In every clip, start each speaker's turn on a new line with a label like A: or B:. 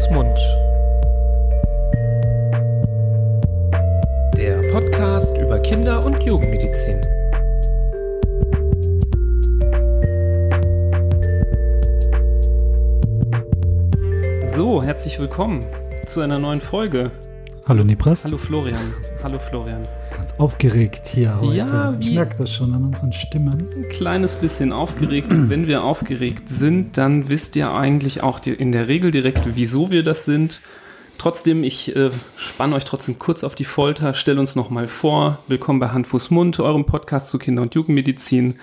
A: Fuß, Mund. Der Podcast über Kinder- und Jugendmedizin. So, herzlich willkommen zu einer neuen Folge.
B: Hallo Nipras.
A: Hallo Florian. Hallo Florian.
B: Aufgeregt hier heute.
A: Ja,
B: ich merke das schon an unseren Stimmen.
A: Ein kleines bisschen aufgeregt. Und wenn wir aufgeregt sind, dann wisst ihr eigentlich auch in der Regel direkt, wieso wir das sind. Trotzdem, ich äh, spanne euch trotzdem kurz auf die Folter, stelle uns nochmal vor. Willkommen bei Hand, Fuß, Mund, eurem Podcast zu Kinder- und Jugendmedizin,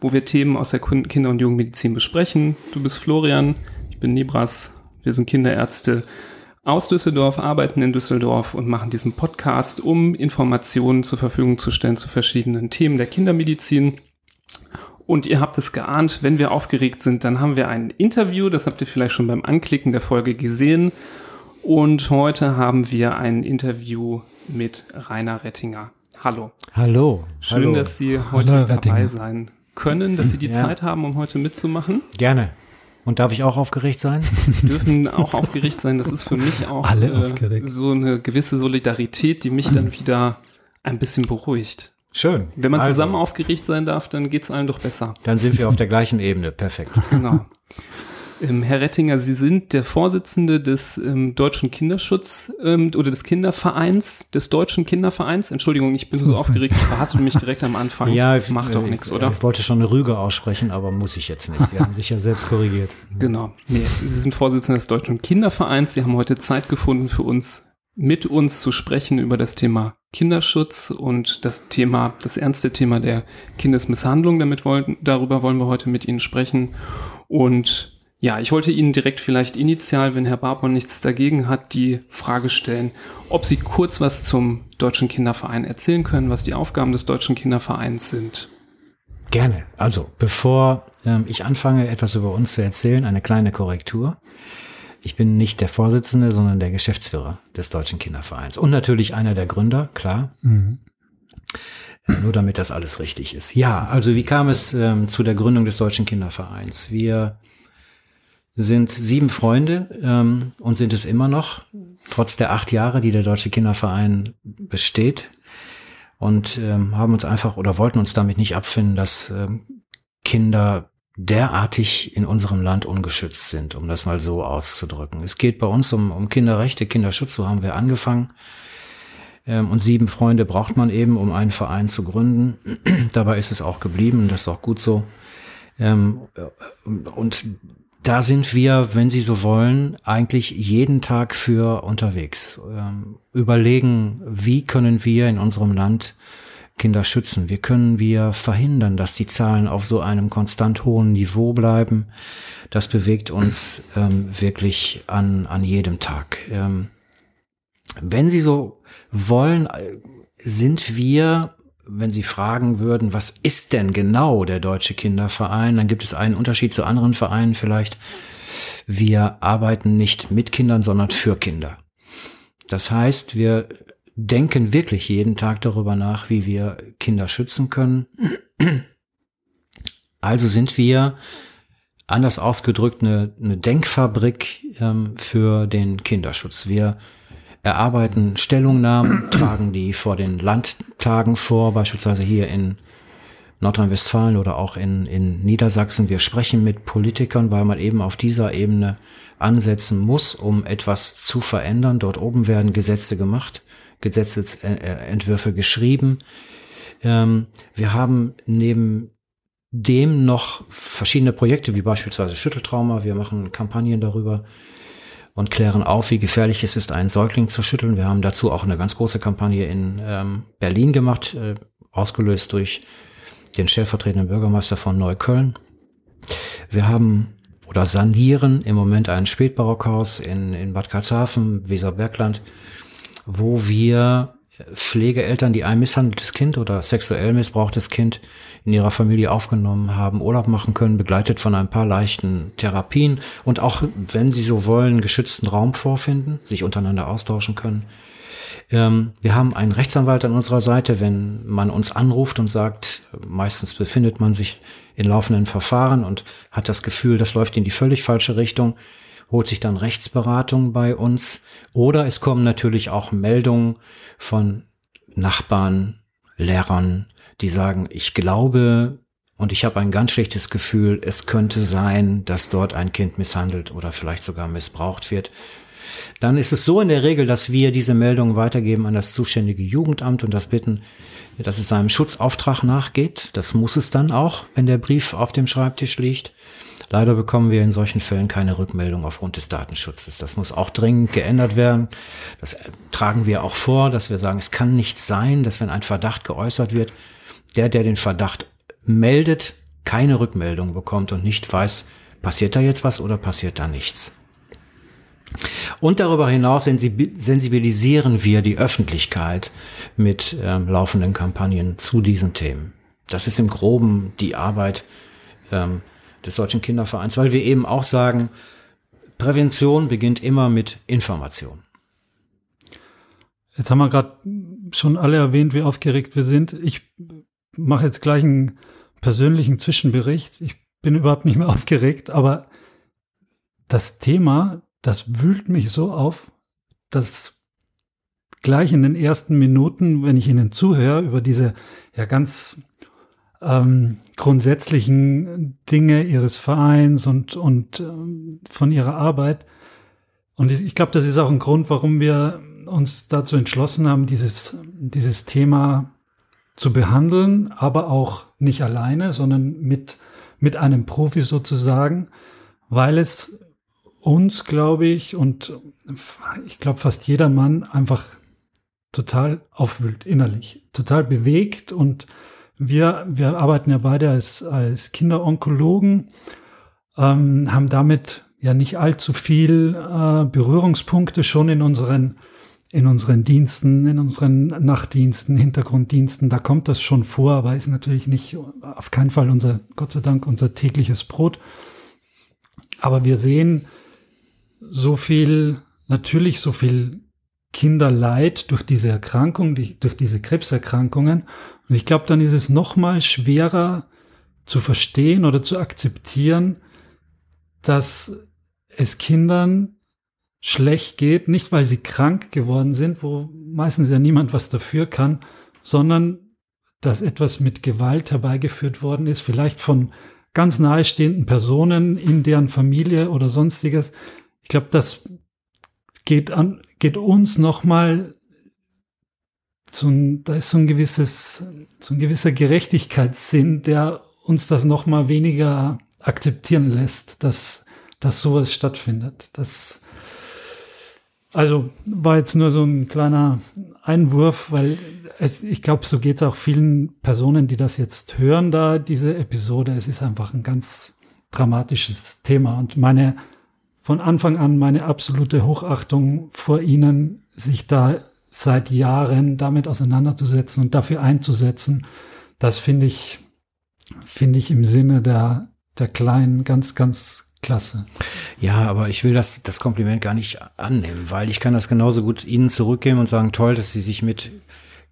A: wo wir Themen aus der Kinder- und Jugendmedizin besprechen. Du bist Florian, ich bin Nebras, wir sind Kinderärzte aus Düsseldorf, arbeiten in Düsseldorf und machen diesen Podcast, um Informationen zur Verfügung zu stellen zu verschiedenen Themen der Kindermedizin. Und ihr habt es geahnt, wenn wir aufgeregt sind, dann haben wir ein Interview, das habt ihr vielleicht schon beim Anklicken der Folge gesehen. Und heute haben wir ein Interview mit Rainer Rettinger. Hallo.
C: Hallo.
A: Schön,
C: Hallo.
A: dass Sie heute
B: Hallo,
A: dabei
B: Rettinger.
A: sein können, dass Sie die
C: Ja.
A: Zeit haben, um heute mitzumachen.
C: Gerne. Und darf ich auch aufgeregt sein?
A: Sie dürfen auch aufgeregt sein. Das ist für mich auch äh, so eine gewisse Solidarität, die mich dann wieder ein bisschen beruhigt.
C: Schön.
A: Wenn man
C: Also,
A: zusammen aufgeregt sein darf, dann geht es allen doch besser.
C: Dann sind wir auf der gleichen Ebene. Perfekt.
A: Genau. Ähm, Herr Rettinger, Sie sind der Vorsitzende des ähm, Deutschen Kinderschutz ähm, oder des Kindervereins, des Deutschen Kindervereins. Entschuldigung, ich bin so aufgeregt, ich verhaspel mich direkt am Anfang.
C: Ja,
A: macht doch
C: äh,
A: nichts,
C: ich,
A: oder?
C: Ich wollte schon eine Rüge aussprechen, aber muss ich jetzt nicht. Sie haben sich ja selbst korrigiert.
A: Genau. Nee, Sie sind Vorsitzender des Deutschen Kindervereins. Sie haben heute Zeit gefunden für uns, mit uns zu sprechen über das Thema Kinderschutz und das Thema, das ernste Thema der Kindesmisshandlung. Damit wollen, darüber wollen wir heute mit Ihnen sprechen. Und ja, ich wollte Ihnen direkt vielleicht initial, wenn Herr Barborn nichts dagegen hat, die Frage stellen, ob Sie kurz was zum Deutschen Kinderverein erzählen können, was die Aufgaben des Deutschen Kindervereins sind.
C: Gerne. Also, bevor ähm, ich anfange, etwas über uns zu erzählen, eine kleine Korrektur. Ich bin nicht der Vorsitzende, sondern der Geschäftsführer des Deutschen Kindervereins. Und natürlich einer der Gründer, klar.
B: Mhm.
C: Nur damit das alles richtig ist. Ja, also wie kam es ähm, zu der Gründung des Deutschen Kindervereins? Wir sind sieben Freunde ähm, und sind es immer noch, trotz der acht Jahre, die der Deutsche Kinderverein besteht. Und ähm, haben uns einfach oder wollten uns damit nicht abfinden, dass ähm, Kinder derartig in unserem Land ungeschützt sind, um das mal so auszudrücken. Es geht bei uns um, um Kinderrechte, Kinderschutz, so haben wir angefangen. Ähm, und sieben Freunde braucht man eben, um einen Verein zu gründen. Dabei ist es auch geblieben, das ist auch gut so. Ähm, äh, und da sind wir, wenn Sie so wollen, eigentlich jeden Tag für unterwegs. Ähm, überlegen, wie können wir in unserem Land Kinder schützen? Wie können wir verhindern, dass die Zahlen auf so einem konstant hohen Niveau bleiben? Das bewegt uns ähm, wirklich an, an jedem Tag. Ähm, wenn Sie so wollen, äh, sind wir, wenn Sie fragen würden, was ist denn genau der Deutsche Kinderverein, dann gibt es einen Unterschied zu anderen Vereinen vielleicht. Wir arbeiten nicht mit Kindern, sondern für Kinder. Das heißt, wir denken wirklich jeden Tag darüber nach, wie wir Kinder schützen können. Also sind wir anders ausgedrückt eine, eine Denkfabrik ähm, für den Kinderschutz. Wir erarbeiten Stellungnahmen, tragen die vor den Landtagen vor, beispielsweise hier in Nordrhein-Westfalen oder auch in, in Niedersachsen. Wir sprechen mit Politikern, weil man eben auf dieser Ebene ansetzen muss, um etwas zu verändern. Dort oben werden Gesetze gemacht, Gesetzentwürfe geschrieben. Ähm, wir haben neben dem noch verschiedene Projekte, wie beispielsweise Schütteltrauma. Wir machen Kampagnen darüber und klären auf, wie gefährlich es ist, einen Säugling zu schütteln. Wir haben dazu auch eine ganz große Kampagne in ähm, Berlin gemacht, äh, ausgelöst durch den stellvertretenden Bürgermeister von Neukölln. Wir haben oder sanieren im Moment ein Spätbarockhaus in, in Bad Karlshafen, Weserbergland, wo wir Pflegeeltern, die ein misshandeltes Kind oder sexuell missbrauchtes Kind in ihrer Familie aufgenommen haben, Urlaub machen können, begleitet von ein paar leichten Therapien und auch, wenn sie so wollen, geschützten Raum vorfinden, sich untereinander austauschen können. Ähm, wir haben einen Rechtsanwalt an unserer Seite, wenn man uns anruft und sagt, meistens befindet man sich in laufenden Verfahren und hat das Gefühl, das läuft in die völlig falsche Richtung, holt sich dann Rechtsberatung bei uns. Oder es kommen natürlich auch Meldungen von Nachbarn, Lehrern, die sagen, ich glaube und ich habe ein ganz schlechtes Gefühl, es könnte sein, dass dort ein Kind misshandelt oder vielleicht sogar missbraucht wird. Dann ist es so in der Regel, dass wir diese Meldungen weitergeben an das zuständige Jugendamt und das bitten, dass es seinem Schutzauftrag nachgeht. Das muss es dann auch, wenn der Brief auf dem Schreibtisch liegt. Leider bekommen wir in solchen Fällen keine Rückmeldung aufgrund des Datenschutzes. Das muss auch dringend geändert werden. Das tragen wir auch vor, dass wir sagen, es kann nicht sein, dass wenn ein Verdacht geäußert wird, der, der den Verdacht meldet, keine Rückmeldung bekommt und nicht weiß, passiert da jetzt was oder passiert da nichts. Und darüber hinaus sensibilisieren wir die Öffentlichkeit mit ähm, laufenden Kampagnen zu diesen Themen. Das ist im Groben die Arbeit ähm, des Deutschen Kindervereins, weil wir eben auch sagen, Prävention beginnt immer mit Information.
B: Jetzt haben wir gerade schon alle erwähnt, wie aufgeregt wir sind. Ich mache jetzt gleich einen persönlichen Zwischenbericht. Ich bin überhaupt nicht mehr aufgeregt, aber das Thema, das wühlt mich so auf, dass gleich in den ersten Minuten, wenn ich Ihnen zuhöre, über diese ja ganz ähm, grundsätzlichen Dinge Ihres Vereins und, und ähm, von Ihrer Arbeit. Und ich, glaube, das ist auch ein Grund, warum wir uns dazu entschlossen haben, dieses, dieses Thema zu behandeln, aber auch nicht alleine, sondern mit, mit einem Profi sozusagen, weil es uns, glaube ich, und ich glaube fast jeder Mann einfach total aufwühlt innerlich, total bewegt. Und wir, wir arbeiten ja beide als, als Kinderonkologen, ähm, haben damit ja nicht allzu viel äh, Berührungspunkte schon in unseren in unseren Diensten, in unseren Nachtdiensten, Hintergrunddiensten, da kommt das schon vor, aber ist natürlich nicht auf keinen Fall unser, Gott sei Dank, unser tägliches Brot. Aber wir sehen so viel, natürlich so viel Kinderleid durch diese Erkrankung, durch diese Krebserkrankungen. Und ich glaube, dann ist es noch mal schwerer zu verstehen oder zu akzeptieren, dass es Kindern schlecht geht, nicht weil sie krank geworden sind, wo meistens ja niemand was dafür kann, sondern dass etwas mit Gewalt herbeigeführt worden ist, vielleicht von ganz nahestehenden Personen in deren Familie oder sonstiges. Ich glaube, das geht an, geht uns nochmal so da ist so ein gewisses, so ein gewisser Gerechtigkeitssinn, der uns das nochmal weniger akzeptieren lässt, dass, dass sowas stattfindet. Das, also war jetzt nur so ein kleiner Einwurf, weil es, ich glaube, so geht es auch vielen Personen, die das jetzt hören, da diese Episode. Es ist einfach ein ganz dramatisches Thema und meine von Anfang an meine absolute Hochachtung vor Ihnen, sich da seit Jahren damit auseinanderzusetzen und dafür einzusetzen. Das finde ich, finde ich im Sinne der, der Kleinen ganz, ganz Klasse.
C: Ja, aber ich will das, das Kompliment gar nicht annehmen, weil ich kann das genauso gut Ihnen zurückgeben und sagen, toll, dass Sie sich mit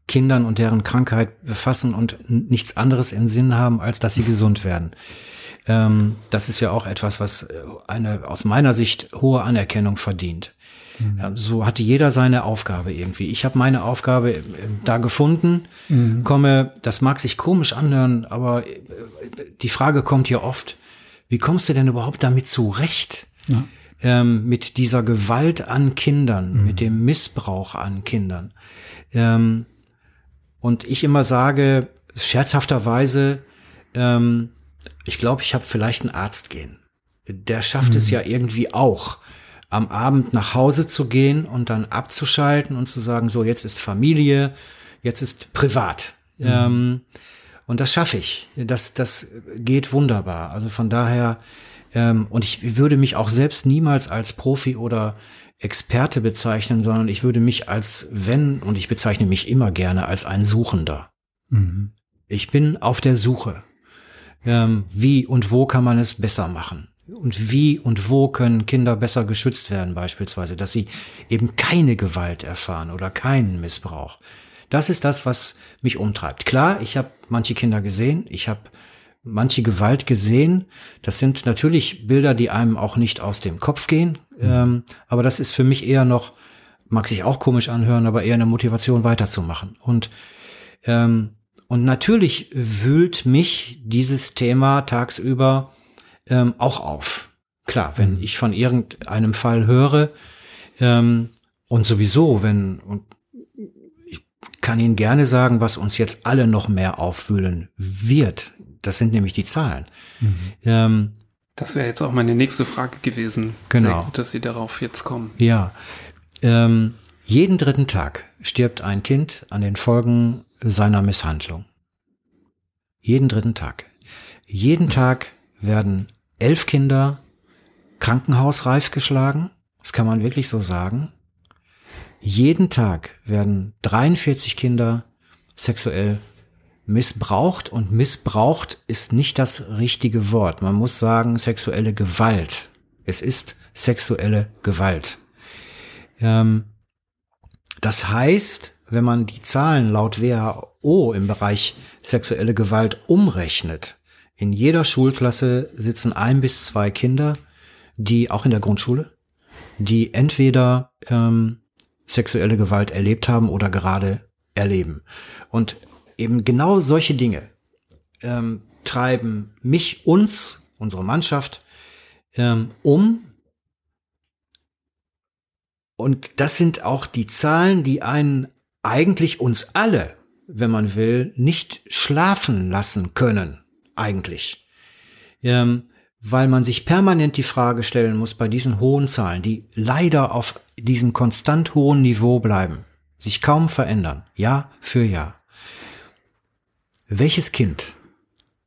C: Kindern und deren Krankheit befassen und nichts anderes im Sinn haben, als dass sie gesund werden. Ähm, das ist ja auch etwas, was äh, eine aus meiner Sicht hohe Anerkennung verdient. Mhm. So hatte jeder seine Aufgabe irgendwie. Ich habe meine Aufgabe äh, da gefunden, mhm. komme, das mag sich komisch anhören, aber äh, die Frage kommt hier oft, wie kommst du denn überhaupt damit zurecht? Ja. Ähm, mit dieser Gewalt an Kindern, mhm. mit dem Missbrauch an Kindern. Ähm, und ich immer sage, scherzhafterweise, ähm, ich glaube, ich habe vielleicht einen Arzt gehen. Der schafft mhm. es ja irgendwie auch, am Abend nach Hause zu gehen und dann abzuschalten und zu sagen, so, jetzt ist Familie, jetzt ist privat. Mhm. Und das schaffe ich. Das, das geht wunderbar. Also von daher, ähm, und ich würde mich auch selbst niemals als Profi oder Experte bezeichnen, sondern ich würde mich als wenn, und ich bezeichne mich immer gerne als ein Suchender. Mhm. Ich bin auf der Suche. Ähm, wie und wo kann man es besser machen? Und wie und wo können Kinder besser geschützt werden, beispielsweise, dass sie eben keine Gewalt erfahren oder keinen Missbrauch. Das ist das, was mich umtreibt. Klar, ich habe manche Kinder gesehen, ich habe manche Gewalt gesehen. Das sind natürlich Bilder, die einem auch nicht aus dem Kopf gehen. Ähm, aber das ist für mich eher noch, mag sich auch komisch anhören, aber eher eine Motivation weiterzumachen. Und, ähm, und natürlich wühlt mich dieses Thema tagsüber ähm, auch auf. Klar, wenn ich von irgendeinem Fall höre, ähm, und sowieso, wenn, und kann Ihnen gerne sagen, was uns jetzt alle noch mehr aufwühlen wird. Das sind nämlich die Zahlen.
A: Mhm. Ähm, das wäre jetzt auch meine nächste Frage gewesen.
C: Genau. Sehr
A: gut, dass Sie darauf jetzt kommen.
C: Ja. Ähm, jeden dritten Tag stirbt ein Kind an den Folgen seiner Misshandlung. Jeden dritten Tag. Jeden Tag werden elf Kinder krankenhausreif geschlagen. Das kann man wirklich so sagen. Jeden Tag werden 43 Kinder sexuell missbraucht und missbraucht ist nicht das richtige Wort. Man muss sagen sexuelle Gewalt. Es ist sexuelle Gewalt. Ähm, das heißt, wenn man die Zahlen laut WHO im Bereich sexuelle Gewalt umrechnet, in jeder Schulklasse sitzen ein bis zwei Kinder, die auch in der Grundschule, die entweder ähm, sexuelle Gewalt erlebt haben oder gerade erleben. Und eben genau solche Dinge ähm, treiben mich, uns, unsere Mannschaft ähm, um. Und das sind auch die Zahlen, die einen eigentlich uns alle, wenn man will, nicht schlafen lassen können, eigentlich. Ähm, weil man sich permanent die Frage stellen muss bei diesen hohen Zahlen, die leider auf diesem konstant hohen Niveau bleiben, sich kaum verändern, Jahr für Jahr. Welches Kind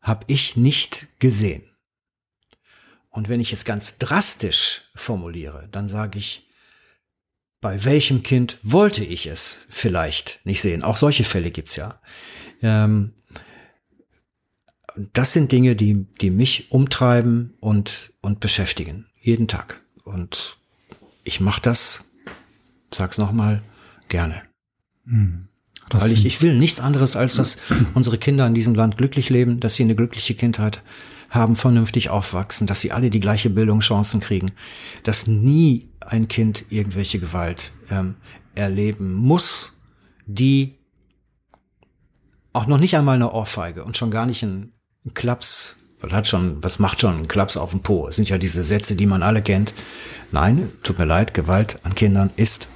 C: habe ich nicht gesehen? Und wenn ich es ganz drastisch formuliere, dann sage ich, bei welchem Kind wollte ich es vielleicht nicht sehen? Auch solche Fälle gibt's ja. Ähm, das sind Dinge, die, die mich umtreiben und, und beschäftigen. Jeden Tag. Und ich mache das, sag's nochmal, gerne. Hm, Weil ich, ich will nichts anderes, als dass unsere Kinder in diesem Land glücklich leben, dass sie eine glückliche Kindheit haben, vernünftig aufwachsen, dass sie alle die gleiche Bildungschancen kriegen, dass nie ein Kind irgendwelche Gewalt ähm, erleben muss, die auch noch nicht einmal eine Ohrfeige und schon gar nicht ein, ein Klaps, was hat schon, was macht schon ein Klaps auf dem Po? Es sind ja diese Sätze, die man alle kennt. Nein, tut mir leid, Gewalt an Kindern ist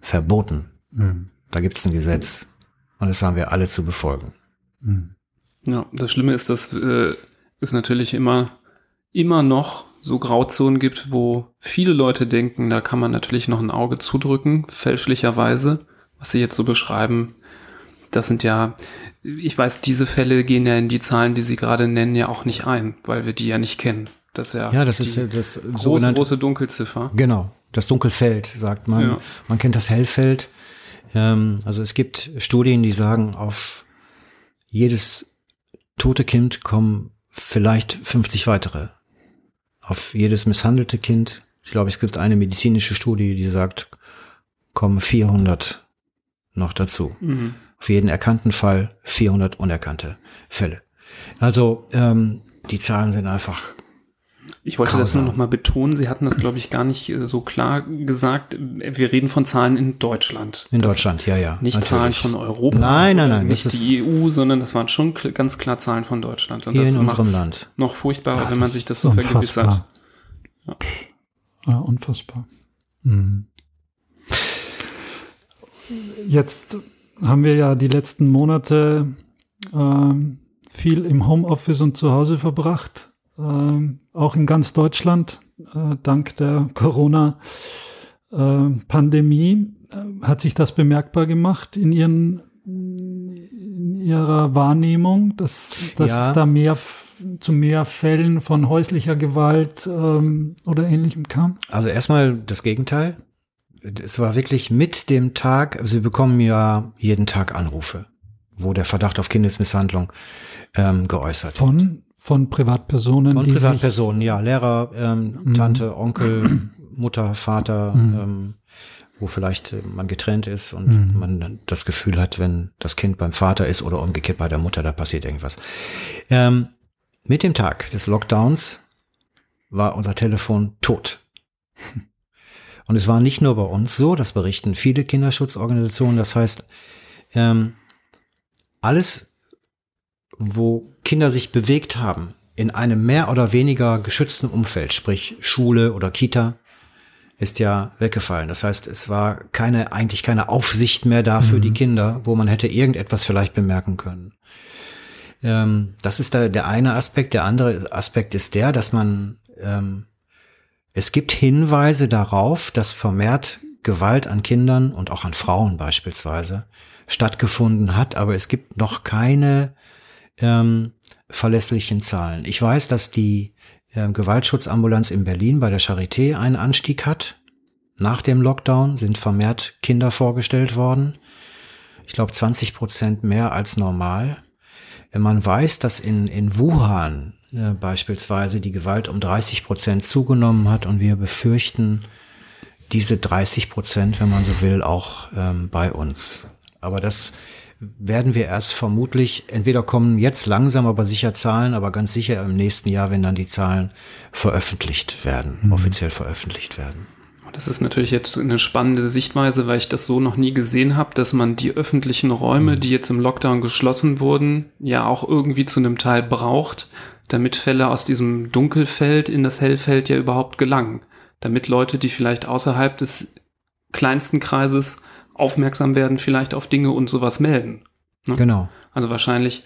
C: verboten. Mhm. Da gibt es ein Gesetz und das haben wir alle zu befolgen.
A: Mhm. Ja, das Schlimme ist, dass äh, es natürlich immer, immer noch so Grauzonen gibt, wo viele Leute denken, da kann man natürlich noch ein Auge zudrücken, fälschlicherweise, was sie jetzt so beschreiben, das sind ja, ich weiß, diese Fälle gehen ja in die Zahlen, die Sie gerade nennen, ja auch nicht ein, weil wir die ja nicht kennen. Das ist ja,
C: ja das ist das
A: große, große Dunkelziffer.
C: Genau, das Dunkelfeld, sagt man. Ja. Man kennt das Hellfeld. Ähm, also es gibt Studien, die sagen, auf jedes tote Kind kommen vielleicht 50 weitere. Auf jedes misshandelte Kind, ich glaube, es gibt eine medizinische Studie, die sagt, kommen 400 noch dazu. Mhm für jeden erkannten Fall 400 unerkannte Fälle. Also ähm, die Zahlen sind einfach.
A: Ich wollte grausam. das nur noch mal betonen. Sie hatten das, glaube ich, gar nicht äh, so klar gesagt. Wir reden von Zahlen in Deutschland.
C: In das Deutschland, ja, ja.
A: Nicht Zahlen von Europa.
C: Nein, nein, nein.
A: Nicht die EU, sondern das waren schon ganz klar Zahlen von Deutschland.
C: Und hier in unserem Land.
A: Noch furchtbarer, ja, wenn man sich das so unfassbar. vergewissert.
B: Ja. ja, unfassbar. Mhm. Jetzt haben wir ja die letzten Monate äh, viel im Homeoffice und zu Hause verbracht, äh, auch in ganz Deutschland, äh, dank der Corona-Pandemie. Äh, hat sich das bemerkbar gemacht in, ihren, in Ihrer Wahrnehmung, dass, dass ja. es da mehr zu mehr Fällen von häuslicher Gewalt ähm, oder ähnlichem kam?
C: Also erstmal das Gegenteil es war wirklich mit dem Tag, also wir bekommen ja jeden Tag Anrufe, wo der Verdacht auf Kindesmisshandlung ähm, geäußert
B: von, wird. Von Privatpersonen?
C: Von Privatpersonen, ja. Lehrer, ähm, mhm. Tante, Onkel, Mutter, Vater, mhm. ähm, wo vielleicht äh, man getrennt ist und mhm. man das Gefühl hat, wenn das Kind beim Vater ist oder umgekehrt bei der Mutter, da passiert irgendwas. Ähm, mit dem Tag des Lockdowns war unser Telefon tot. Und es war nicht nur bei uns so, das berichten viele Kinderschutzorganisationen. Das heißt, ähm, alles, wo Kinder sich bewegt haben, in einem mehr oder weniger geschützten Umfeld, sprich Schule oder Kita, ist ja weggefallen. Das heißt, es war keine, eigentlich keine Aufsicht mehr da für mhm. die Kinder, wo man hätte irgendetwas vielleicht bemerken können. Ähm, das ist da der eine Aspekt. Der andere Aspekt ist der, dass man, ähm, es gibt Hinweise darauf, dass vermehrt Gewalt an Kindern und auch an Frauen beispielsweise stattgefunden hat, aber es gibt noch keine ähm, verlässlichen Zahlen. Ich weiß, dass die äh, Gewaltschutzambulanz in Berlin bei der Charité einen Anstieg hat. Nach dem Lockdown sind vermehrt Kinder vorgestellt worden. Ich glaube 20 Prozent mehr als normal. Man weiß, dass in, in Wuhan äh, beispielsweise die Gewalt um 30 Prozent zugenommen hat und wir befürchten diese 30 Prozent, wenn man so will, auch ähm, bei uns. Aber das werden wir erst vermutlich, entweder kommen jetzt langsam aber sicher Zahlen, aber ganz sicher im nächsten Jahr, wenn dann die Zahlen veröffentlicht werden, mhm. offiziell veröffentlicht werden.
A: Das ist natürlich jetzt eine spannende Sichtweise, weil ich das so noch nie gesehen habe, dass man die öffentlichen Räume, mhm. die jetzt im Lockdown geschlossen wurden, ja auch irgendwie zu einem Teil braucht, damit Fälle aus diesem Dunkelfeld in das Hellfeld ja überhaupt gelangen. Damit Leute, die vielleicht außerhalb des kleinsten Kreises aufmerksam werden vielleicht auf Dinge und sowas melden.
C: Ne? Genau.
A: Also wahrscheinlich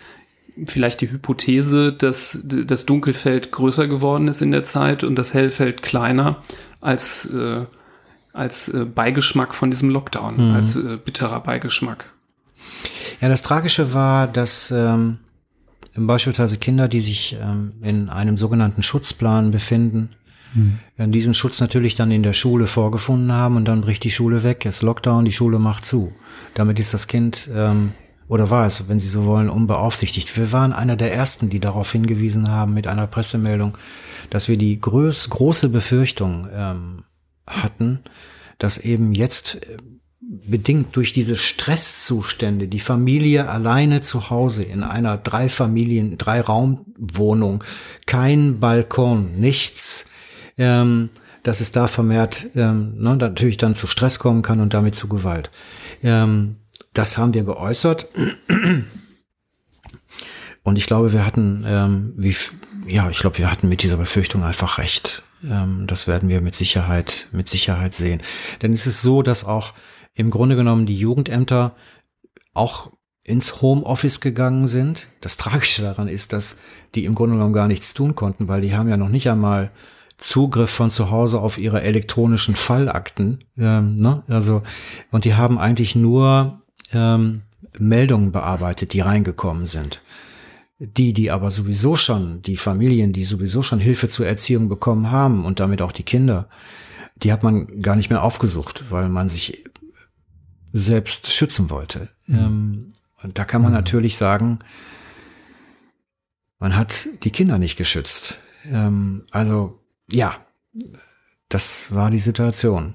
A: vielleicht die Hypothese, dass das Dunkelfeld größer geworden ist in der Zeit und das Hellfeld kleiner als, äh, als äh, Beigeschmack von diesem Lockdown, mhm. als äh, bitterer Beigeschmack.
C: Ja, das Tragische war, dass ähm, beispielsweise Kinder, die sich ähm, in einem sogenannten Schutzplan befinden, mhm. diesen Schutz natürlich dann in der Schule vorgefunden haben und dann bricht die Schule weg, es ist Lockdown, die Schule macht zu. Damit ist das Kind ähm, oder war es, wenn Sie so wollen, unbeaufsichtigt. Wir waren einer der ersten, die darauf hingewiesen haben mit einer Pressemeldung, dass wir die groß, große Befürchtung ähm, hatten, dass eben jetzt äh, bedingt durch diese Stresszustände die Familie alleine zu Hause in einer drei Familien, drei Raumwohnung, kein Balkon, nichts, ähm, dass es da vermehrt ähm, ne, natürlich dann zu Stress kommen kann und damit zu Gewalt. Ähm, das haben wir geäußert. Und ich glaube, wir hatten, ähm, wie, ja, ich glaube, wir hatten mit dieser Befürchtung einfach recht. Ähm, das werden wir mit Sicherheit, mit Sicherheit sehen. Denn es ist so, dass auch im Grunde genommen die Jugendämter auch ins Homeoffice gegangen sind. Das Tragische daran ist, dass die im Grunde genommen gar nichts tun konnten, weil die haben ja noch nicht einmal Zugriff von zu Hause auf ihre elektronischen Fallakten. Ähm, ne? Also, und die haben eigentlich nur ähm, Meldungen bearbeitet, die reingekommen sind. Die, die aber sowieso schon, die Familien, die sowieso schon Hilfe zur Erziehung bekommen haben und damit auch die Kinder, die hat man gar nicht mehr aufgesucht, weil man sich selbst schützen wollte. Mhm. Ähm, und da kann man mhm. natürlich sagen, man hat die Kinder nicht geschützt. Ähm, also ja, das war die Situation.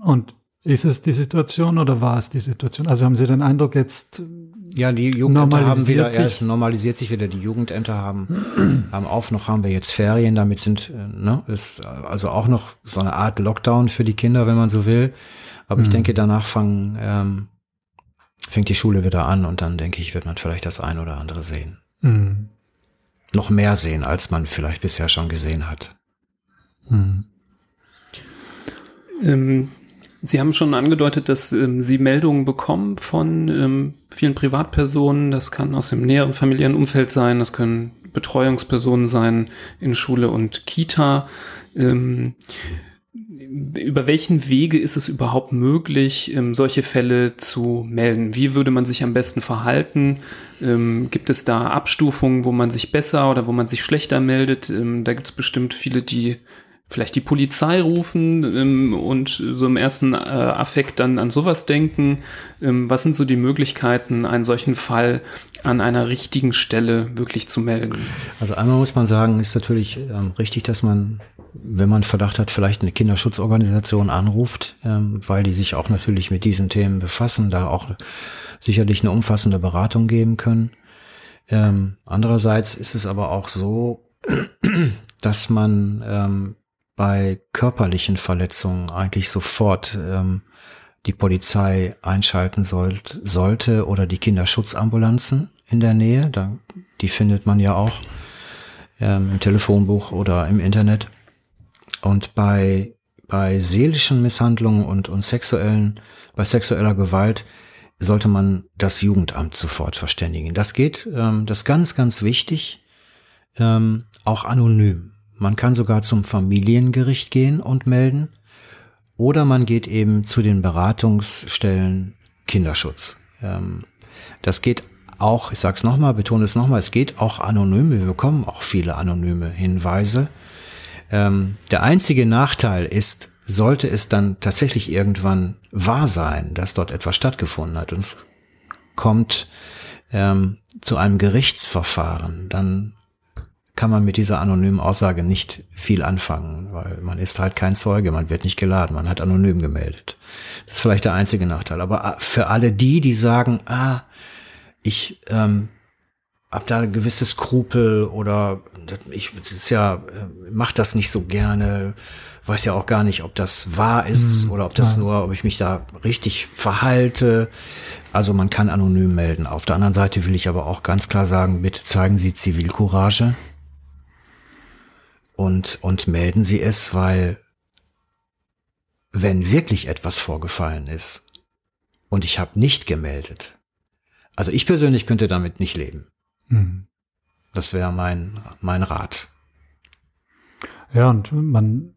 B: Und ist es die Situation oder war es die Situation? Also haben Sie den Eindruck jetzt
C: ja, die Jugendämter haben wieder, sich. erst normalisiert sich wieder. Die Jugendämter haben, haben auf, noch haben wir jetzt Ferien, damit sind, äh, ne, ist also auch noch so eine Art Lockdown für die Kinder, wenn man so will. Aber mhm. ich denke, danach fangen, ähm, fängt die Schule wieder an und dann denke ich, wird man vielleicht das ein oder andere sehen. Mhm noch mehr sehen, als man vielleicht bisher schon gesehen hat. Hm.
A: Ähm, Sie haben schon angedeutet, dass ähm, Sie Meldungen bekommen von ähm, vielen Privatpersonen. Das kann aus dem näheren familiären Umfeld sein, das können Betreuungspersonen sein in Schule und Kita. Ähm, über welchen Wege ist es überhaupt möglich, ähm, solche Fälle zu melden? Wie würde man sich am besten verhalten? Ähm, gibt es da Abstufungen, wo man sich besser oder wo man sich schlechter meldet? Ähm, da gibt es bestimmt viele, die vielleicht die Polizei rufen ähm, und so im ersten äh, Affekt dann an sowas denken. Ähm, was sind so die Möglichkeiten, einen solchen Fall an einer richtigen Stelle wirklich zu melden?
C: Also einmal muss man sagen, ist natürlich ähm, richtig, dass man, wenn man Verdacht hat, vielleicht eine Kinderschutzorganisation anruft, ähm, weil die sich auch natürlich mit diesen Themen befassen, da auch sicherlich eine umfassende Beratung geben können. Ähm, andererseits ist es aber auch so, dass man ähm, bei körperlichen Verletzungen eigentlich sofort ähm, die Polizei einschalten sollt, sollte oder die Kinderschutzambulanzen in der Nähe. Da, die findet man ja auch ähm, im Telefonbuch oder im Internet. Und bei, bei seelischen Misshandlungen und, und sexuellen, bei sexueller Gewalt sollte man das Jugendamt sofort verständigen. Das geht, ähm, das ist ganz, ganz wichtig, ähm, auch anonym. Man kann sogar zum Familiengericht gehen und melden. Oder man geht eben zu den Beratungsstellen Kinderschutz. Ähm, das geht auch, ich sage es nochmal, betone es nochmal, es geht auch anonym. Wir bekommen auch viele anonyme Hinweise. Ähm, der einzige Nachteil ist, sollte es dann tatsächlich irgendwann wahr sein, dass dort etwas stattgefunden hat und es kommt ähm, zu einem Gerichtsverfahren, dann kann man mit dieser anonymen Aussage nicht viel anfangen, weil man ist halt kein Zeuge, man wird nicht geladen, man hat anonym gemeldet. Das ist vielleicht der einzige Nachteil. Aber äh, für alle die, die sagen, ah, ich ähm, habe da ein gewisses Skrupel oder ich das ist ja, äh, mach das nicht so gerne, weiß ja auch gar nicht, ob das wahr ist hm, oder ob das ja. nur, ob ich mich da richtig verhalte. Also man kann anonym melden. Auf der anderen Seite will ich aber auch ganz klar sagen, bitte zeigen Sie Zivilcourage und, und melden Sie es, weil wenn wirklich etwas vorgefallen ist und ich habe nicht gemeldet, also ich persönlich könnte damit nicht leben. Mhm. Das wäre mein, mein Rat.
B: Ja, und man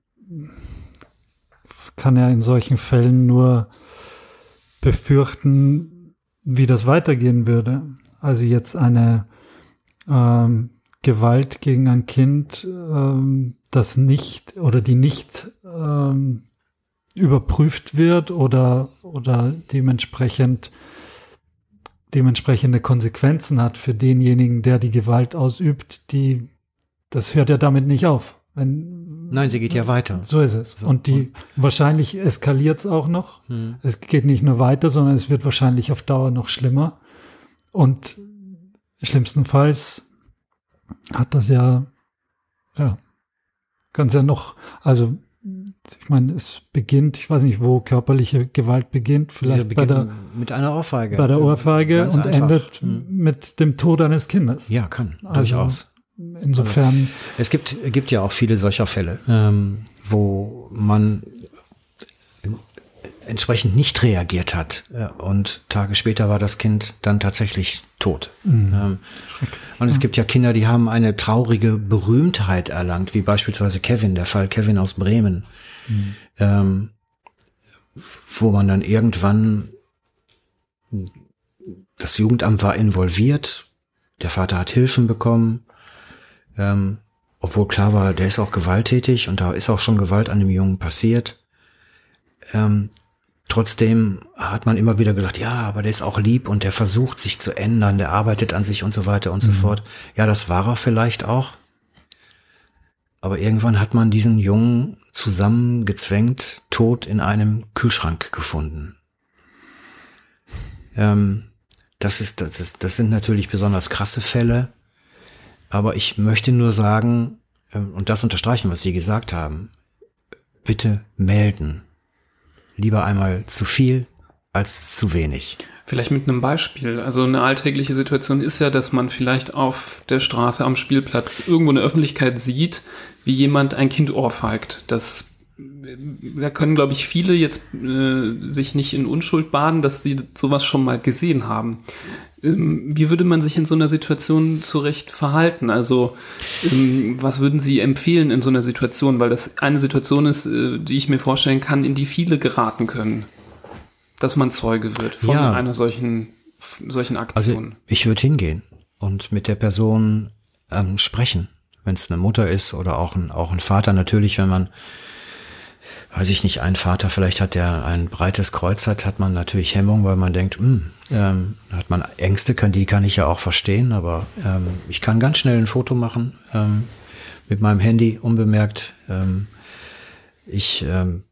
B: kann ja in solchen Fällen nur befürchten, wie das weitergehen würde. Also jetzt eine ähm, Gewalt gegen ein Kind, ähm, das nicht oder die nicht ähm, überprüft wird oder, oder dementsprechend dementsprechende Konsequenzen hat für denjenigen, der die Gewalt ausübt, die, das hört ja damit nicht auf. Wenn,
C: Nein, sie geht ja weiter.
B: So ist es. So. Und die, wahrscheinlich eskaliert es auch noch. Hm. Es geht nicht nur weiter, sondern es wird wahrscheinlich auf Dauer noch schlimmer. Und schlimmstenfalls hat das ja, ja, ganz ja noch, also ich meine, es beginnt, ich weiß nicht, wo körperliche Gewalt beginnt, vielleicht bei der,
C: mit einer Ohrfeige.
B: Bei der Ohrfeige Ganz und einfach. endet hm. mit dem Tod eines Kindes.
C: Ja, kann, also, durchaus.
B: Insofern. Also,
C: es gibt, gibt ja auch viele solcher Fälle, ähm, wo man entsprechend nicht reagiert hat. Und Tage später war das Kind dann tatsächlich tot. Mhm. Ähm, und es gibt ja Kinder, die haben eine traurige Berühmtheit erlangt, wie beispielsweise Kevin, der Fall Kevin aus Bremen, mhm. ähm, wo man dann irgendwann das Jugendamt war involviert, der Vater hat Hilfen bekommen, ähm, obwohl klar war, der ist auch gewalttätig und da ist auch schon Gewalt an dem Jungen passiert. Ähm, Trotzdem hat man immer wieder gesagt, ja, aber der ist auch lieb und der versucht sich zu ändern, der arbeitet an sich und so weiter und mhm. so fort. Ja, das war er vielleicht auch. Aber irgendwann hat man diesen Jungen zusammengezwängt, tot in einem Kühlschrank gefunden. Ähm, das ist, das ist, das sind natürlich besonders krasse Fälle. Aber ich möchte nur sagen, äh, und das unterstreichen, was Sie gesagt haben, bitte melden lieber einmal zu viel als zu wenig.
A: Vielleicht mit einem Beispiel. Also eine alltägliche Situation ist ja, dass man vielleicht auf der Straße am Spielplatz irgendwo in der Öffentlichkeit sieht, wie jemand ein Kind ohrfeigt. Das da können, glaube ich, viele jetzt äh, sich nicht in Unschuld baden, dass sie sowas schon mal gesehen haben. Ähm, wie würde man sich in so einer Situation zurecht verhalten? Also, ähm, was würden Sie empfehlen in so einer Situation? Weil das eine Situation ist, äh, die ich mir vorstellen kann, in die viele geraten können. Dass man Zeuge wird von ja. einer solchen, solchen Aktion.
C: Also, ich würde hingehen und mit der Person ähm, sprechen. Wenn es eine Mutter ist oder auch ein, auch ein Vater, natürlich, wenn man weiß ich nicht, ein Vater, vielleicht hat der ein breites Kreuz hat, hat man natürlich Hemmung, weil man denkt, mh, hm, ähm, hat man Ängste, kann, die kann ich ja auch verstehen, aber ähm, ich kann ganz schnell ein Foto machen ähm, mit meinem Handy unbemerkt. Ähm, ich ähm,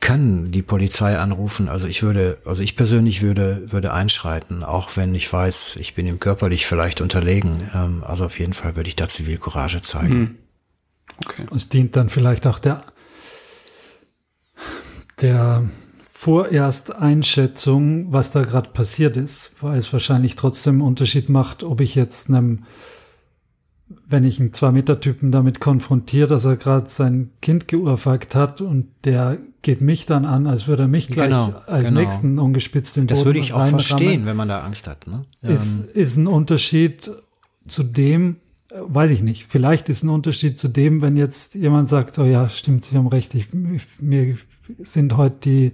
C: kann die Polizei anrufen. Also ich würde, also ich persönlich würde, würde einschreiten, auch wenn ich weiß, ich bin ihm körperlich vielleicht unterlegen. Ähm, also auf jeden Fall würde ich da Zivilcourage zeigen. Hm.
B: Okay. Es dient dann vielleicht auch der, der vorerst Einschätzung, was da gerade passiert ist, weil es wahrscheinlich trotzdem einen Unterschied macht, ob ich jetzt einem, wenn ich einen Zwei-Meter-Typen damit konfrontiere, dass er gerade sein Kind geurfagt hat und der geht mich dann an, als würde er mich gleich genau, als genau. nächsten ungespitzt in
C: den Das würde ich auch verstehen, wenn man da Angst hat. Ne?
B: Ist, ähm. ist ein Unterschied zu dem, äh, weiß ich nicht, vielleicht ist ein Unterschied zu dem, wenn jetzt jemand sagt, oh ja, stimmt, Sie haben recht, ich, mir sind heute die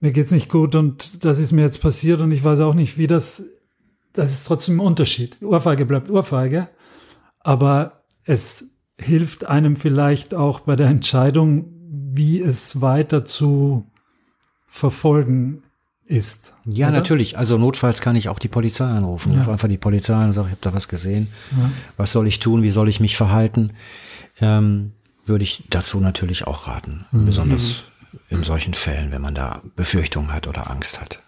B: mir geht's nicht gut und das ist mir jetzt passiert und ich weiß auch nicht, wie das, das ist trotzdem ein Unterschied. Ohrfeige bleibt Ohrfeige, aber es hilft einem vielleicht auch bei der Entscheidung, wie es weiter zu verfolgen ist.
C: Ja, oder? natürlich. Also notfalls kann ich auch die Polizei anrufen. Ja. Einfach die Polizei und sage, ich habe da was gesehen. Ja. Was soll ich tun? Wie soll ich mich verhalten? Ähm, würde ich dazu natürlich auch raten. Mhm. Besonders in solchen Fällen, wenn man da Befürchtungen hat oder Angst hat.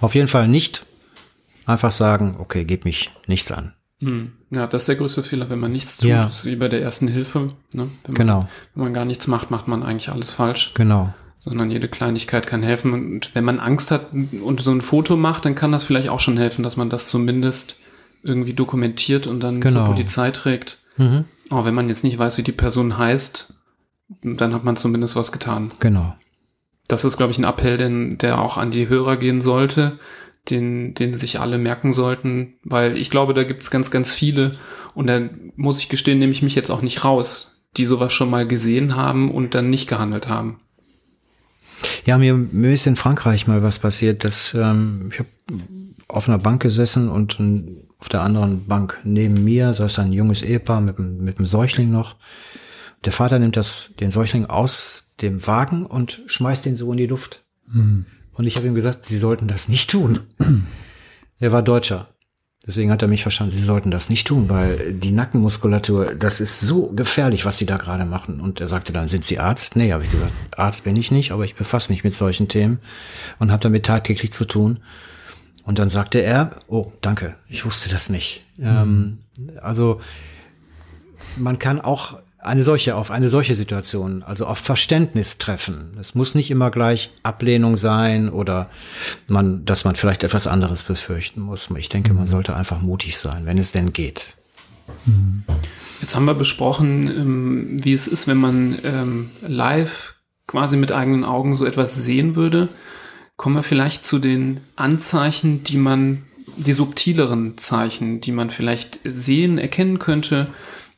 C: Auf jeden Fall nicht einfach sagen, okay, geht mich nichts an.
A: Hm. Ja, das ist der größte Fehler, wenn man nichts tut, ja. wie bei der ersten Hilfe. Ne? Wenn
C: genau.
A: Man, wenn man gar nichts macht, macht man eigentlich alles falsch.
C: Genau.
A: Sondern jede Kleinigkeit kann helfen. Und wenn man Angst hat und so ein Foto macht, dann kann das vielleicht auch schon helfen, dass man das zumindest irgendwie dokumentiert und dann genau. zur Polizei trägt. Mhm. Aber wenn man jetzt nicht weiß, wie die Person heißt, dann hat man zumindest was getan.
C: Genau.
A: Das ist, glaube ich, ein Appell, den, der auch an die Hörer gehen sollte, den, den sich alle merken sollten, weil ich glaube, da gibt es ganz, ganz viele und da muss ich gestehen, nehme ich mich jetzt auch nicht raus, die sowas schon mal gesehen haben und dann nicht gehandelt haben.
C: Ja, mir, mir ist in Frankreich mal was passiert, dass ähm, ich habe auf einer Bank gesessen und auf der anderen Bank neben mir saß ein junges Ehepaar mit, mit einem Säugling noch. Der Vater nimmt das, den Säugling aus dem Wagen und schmeißt ihn so in die Luft. Mhm. Und ich habe ihm gesagt, Sie sollten das nicht tun. er war Deutscher. Deswegen hat er mich verstanden, Sie sollten das nicht tun, weil die Nackenmuskulatur, das ist so gefährlich, was Sie da gerade machen. Und er sagte dann, sind Sie Arzt? Nee, habe ich gesagt, Arzt bin ich nicht, aber ich befasse mich mit solchen Themen und habe damit tagtäglich zu tun. Und dann sagte er, oh, danke, ich wusste das nicht. Mhm. Ähm, also man kann auch eine solche, auf eine solche Situation, also auf Verständnis treffen. Es muss nicht immer gleich Ablehnung sein oder man, dass man vielleicht etwas anderes befürchten muss. Ich denke, man mhm. sollte einfach mutig sein, wenn es denn geht.
A: Mhm. Jetzt haben wir besprochen, ähm, wie es ist, wenn man ähm, live quasi mit eigenen Augen so etwas sehen würde. Kommen wir vielleicht zu den Anzeichen, die man, die subtileren Zeichen, die man vielleicht sehen, erkennen könnte,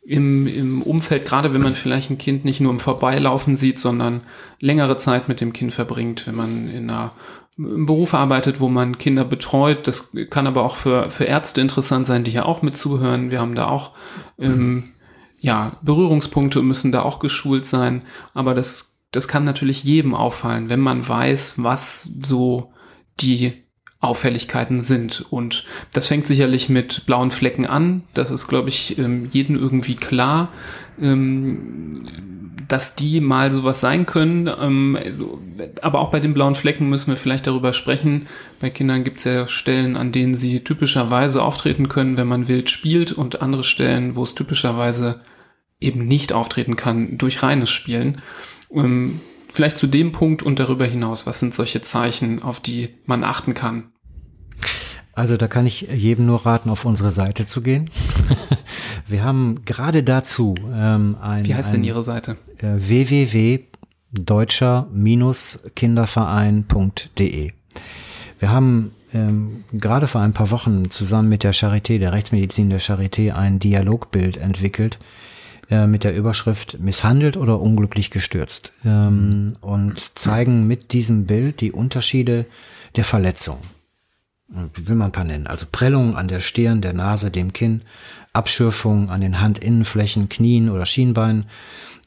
A: im, im Umfeld, gerade wenn man vielleicht ein Kind nicht nur im Vorbeilaufen sieht, sondern längere Zeit mit dem Kind verbringt, wenn man in einer im Beruf arbeitet, wo man Kinder betreut. Das kann aber auch für, für Ärzte interessant sein, die hier auch mit zuhören. Wir haben da auch ähm, ja, Berührungspunkte und müssen da auch geschult sein. Aber das, das kann natürlich jedem auffallen, wenn man weiß, was so die Auffälligkeiten sind. Und das fängt sicherlich mit blauen Flecken an. Das ist, glaube ich, ähm, jedem irgendwie klar, ähm, dass die mal sowas sein können. Ähm, aber auch bei den blauen Flecken müssen wir vielleicht darüber sprechen. Bei Kindern gibt es ja Stellen, an denen sie typischerweise auftreten können, wenn man wild spielt und andere Stellen, wo es typischerweise eben nicht auftreten kann durch reines Spielen. Vielleicht zu dem Punkt und darüber hinaus, was sind solche Zeichen, auf die man achten kann?
C: Also da kann ich jedem nur raten, auf unsere Seite zu gehen. Wir haben gerade dazu ähm, ein.
A: Wie heißt ein, denn Ihre Seite?
C: Äh, www.deutscher-kinderverein.de. Wir haben ähm, gerade vor ein paar Wochen zusammen mit der Charité, der Rechtsmedizin der Charité, ein Dialogbild entwickelt äh, mit der Überschrift Misshandelt oder unglücklich gestürzt ähm, und zeigen mit diesem Bild die Unterschiede der Verletzung wie will man ein paar nennen, also Prellungen an der Stirn, der Nase, dem Kinn, Abschürfungen an den Handinnenflächen, Knien oder Schienbeinen.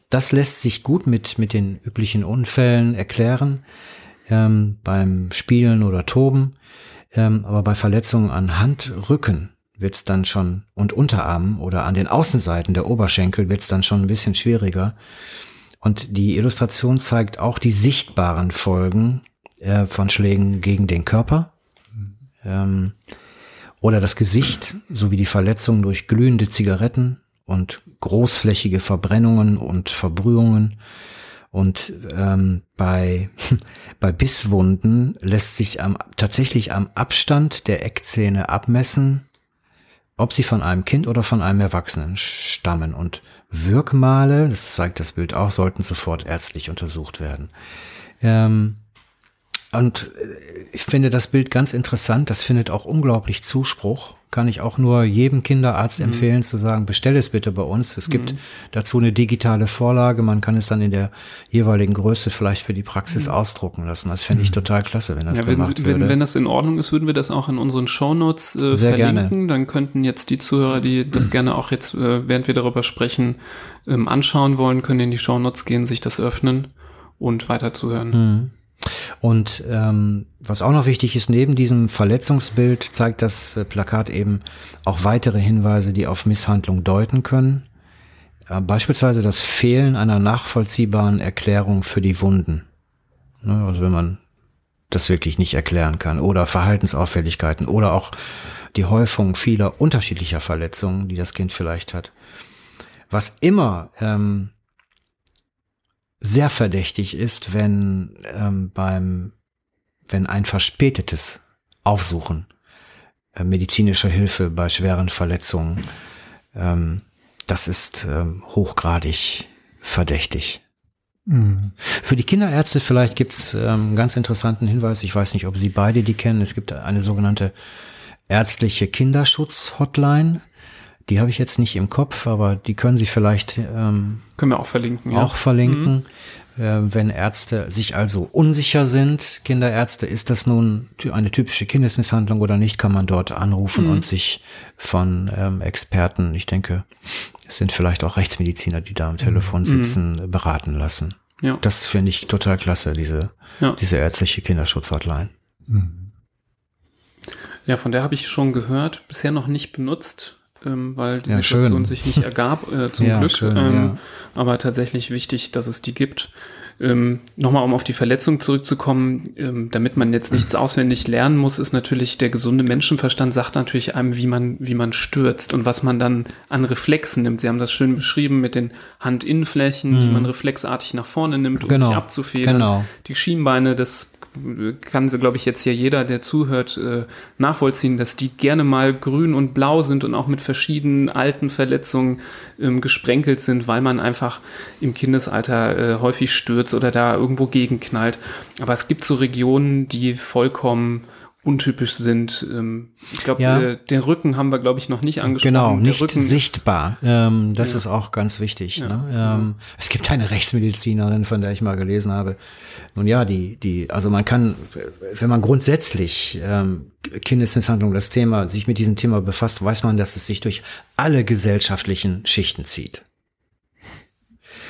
C: Das lässt sich gut mit, mit den üblichen Unfällen erklären, ähm, beim Spielen oder Toben. Ähm, aber bei Verletzungen an Hand, Rücken wird's dann schon und Unterarmen oder an den Außenseiten der Oberschenkel wird's dann schon ein bisschen schwieriger. Und die Illustration zeigt auch die sichtbaren Folgen äh, von Schlägen gegen den Körper, ähm, oder das Gesicht sowie die Verletzung durch glühende Zigaretten und großflächige Verbrennungen und Verbrühungen. Und ähm, bei, bei Bisswunden lässt sich am, tatsächlich am Abstand der Eckzähne abmessen, ob sie von einem Kind oder von einem Erwachsenen stammen. Und Wirkmale, das zeigt das Bild auch, sollten sofort ärztlich untersucht werden. Ähm, und äh, ich finde das Bild ganz interessant. Das findet auch unglaublich Zuspruch. Kann ich auch nur jedem Kinderarzt mhm. empfehlen zu sagen, bestell es bitte bei uns. Es gibt mhm. dazu eine digitale Vorlage. Man kann es dann in der jeweiligen Größe vielleicht für die Praxis mhm. ausdrucken lassen. Das fände ich mhm. total klasse, wenn das ja, gemacht
A: wenn,
C: würde.
A: Wenn, wenn das in Ordnung ist, würden wir das auch in unseren Shownotes äh, Sehr verlinken. Gerne. Dann könnten jetzt die Zuhörer, die das gerne auch jetzt, äh, während wir darüber sprechen, ähm, anschauen wollen, können in die Shownotes gehen, sich das öffnen und weiter zuhören. Mhm.
C: Und ähm, was auch noch wichtig ist, neben diesem Verletzungsbild zeigt das äh, Plakat eben auch weitere Hinweise, die auf Misshandlung deuten können. Äh, beispielsweise das Fehlen einer nachvollziehbaren Erklärung für die Wunden. Ne, also wenn man das wirklich nicht erklären kann. Oder Verhaltensauffälligkeiten oder auch die Häufung vieler unterschiedlicher Verletzungen, die das Kind vielleicht hat. Was immer ähm, sehr verdächtig ist, wenn ähm, beim, wenn ein verspätetes Aufsuchen äh, medizinischer Hilfe bei schweren Verletzungen, ähm, das ist ähm, hochgradig verdächtig. Mhm. Für die Kinderärzte vielleicht gibt's ähm, ganz interessanten Hinweis. Ich weiß nicht, ob Sie beide die kennen. Es gibt eine sogenannte ärztliche Kinderschutz-Hotline. Die habe ich jetzt nicht im Kopf, aber die können Sie vielleicht ähm,
A: können wir auch verlinken.
C: Auch ja. verlinken. Mhm. Äh, wenn Ärzte sich also unsicher sind, Kinderärzte, ist das nun eine typische Kindesmisshandlung oder nicht, kann man dort anrufen mhm. und sich von ähm, Experten, ich denke, es sind vielleicht auch Rechtsmediziner, die da am Telefon mhm. sitzen, mhm. beraten lassen. Ja. Das finde ich total klasse, diese, ja. diese ärztliche Kinderschutzhotline.
A: Ja, von der habe ich schon gehört, bisher noch nicht benutzt ähm, weil die ja, Situation schön. sich nicht ergab, äh, zum ja, Glück. Schön, ähm, ja. Aber tatsächlich wichtig, dass es die gibt. Ähm, Nochmal, um auf die Verletzung zurückzukommen, ähm, damit man jetzt nichts auswendig lernen muss, ist natürlich der gesunde Menschenverstand sagt natürlich einem, wie man, wie man stürzt und was man dann an Reflexen nimmt. Sie haben das schön beschrieben mit den Handinnenflächen, mhm. die man reflexartig nach vorne nimmt, um genau. sich abzufedern. Genau. Die Schienbeine, das kann sie, glaube ich, jetzt hier jeder, der zuhört, äh, nachvollziehen, dass die gerne mal grün und blau sind und auch mit verschiedenen alten Verletzungen ähm, gesprenkelt sind, weil man einfach im Kindesalter äh, häufig stürzt oder da irgendwo gegenknallt. Aber es gibt so Regionen, die vollkommen untypisch sind. Ähm, ich glaube, ja. äh, den Rücken haben wir, glaube ich, noch nicht angesprochen.
C: Genau, nicht Rücken sichtbar. Ähm, das ja. ist auch ganz wichtig. Ja. Ne? Ähm, es gibt eine Rechtsmedizinerin, von der ich mal gelesen habe. Nun ja, die, die, also man kann, wenn man grundsätzlich ähm, Kindesmisshandlung, das Thema, sich mit diesem Thema befasst, weiß man, dass es sich durch alle gesellschaftlichen Schichten zieht.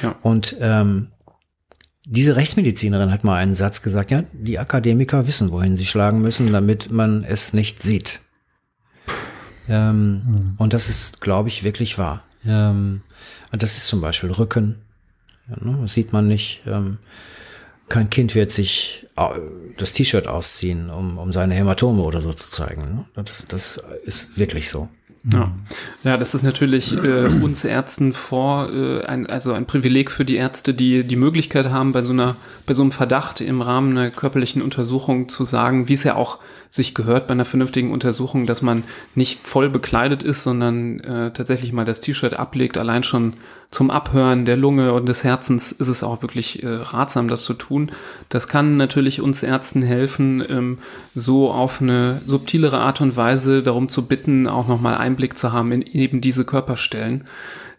C: Ja. Und ähm, diese Rechtsmedizinerin hat mal einen Satz gesagt, ja, die Akademiker wissen, wohin sie schlagen müssen, damit man es nicht sieht. Ähm, mhm. Und das ist, glaube ich, wirklich wahr. Ähm, das ist zum Beispiel Rücken. Ja, ne, das sieht man nicht. Ähm, kein Kind wird sich das T-Shirt ausziehen, um, um seine Hämatome oder so zu zeigen. Ne? Das, das ist wirklich so.
A: Ja. ja, das ist natürlich äh, uns Ärzten vor, äh, ein, also ein Privileg für die Ärzte, die die Möglichkeit haben, bei so einer, bei so einem Verdacht im Rahmen einer körperlichen Untersuchung zu sagen, wie es ja auch sich gehört bei einer vernünftigen Untersuchung, dass man nicht voll bekleidet ist, sondern äh, tatsächlich mal das T-Shirt ablegt. Allein schon zum Abhören der Lunge und des Herzens ist es auch wirklich äh, ratsam, das zu tun. Das kann natürlich uns Ärzten helfen, ähm, so auf eine subtilere Art und Weise darum zu bitten, auch nochmal Einblick zu haben in eben diese Körperstellen.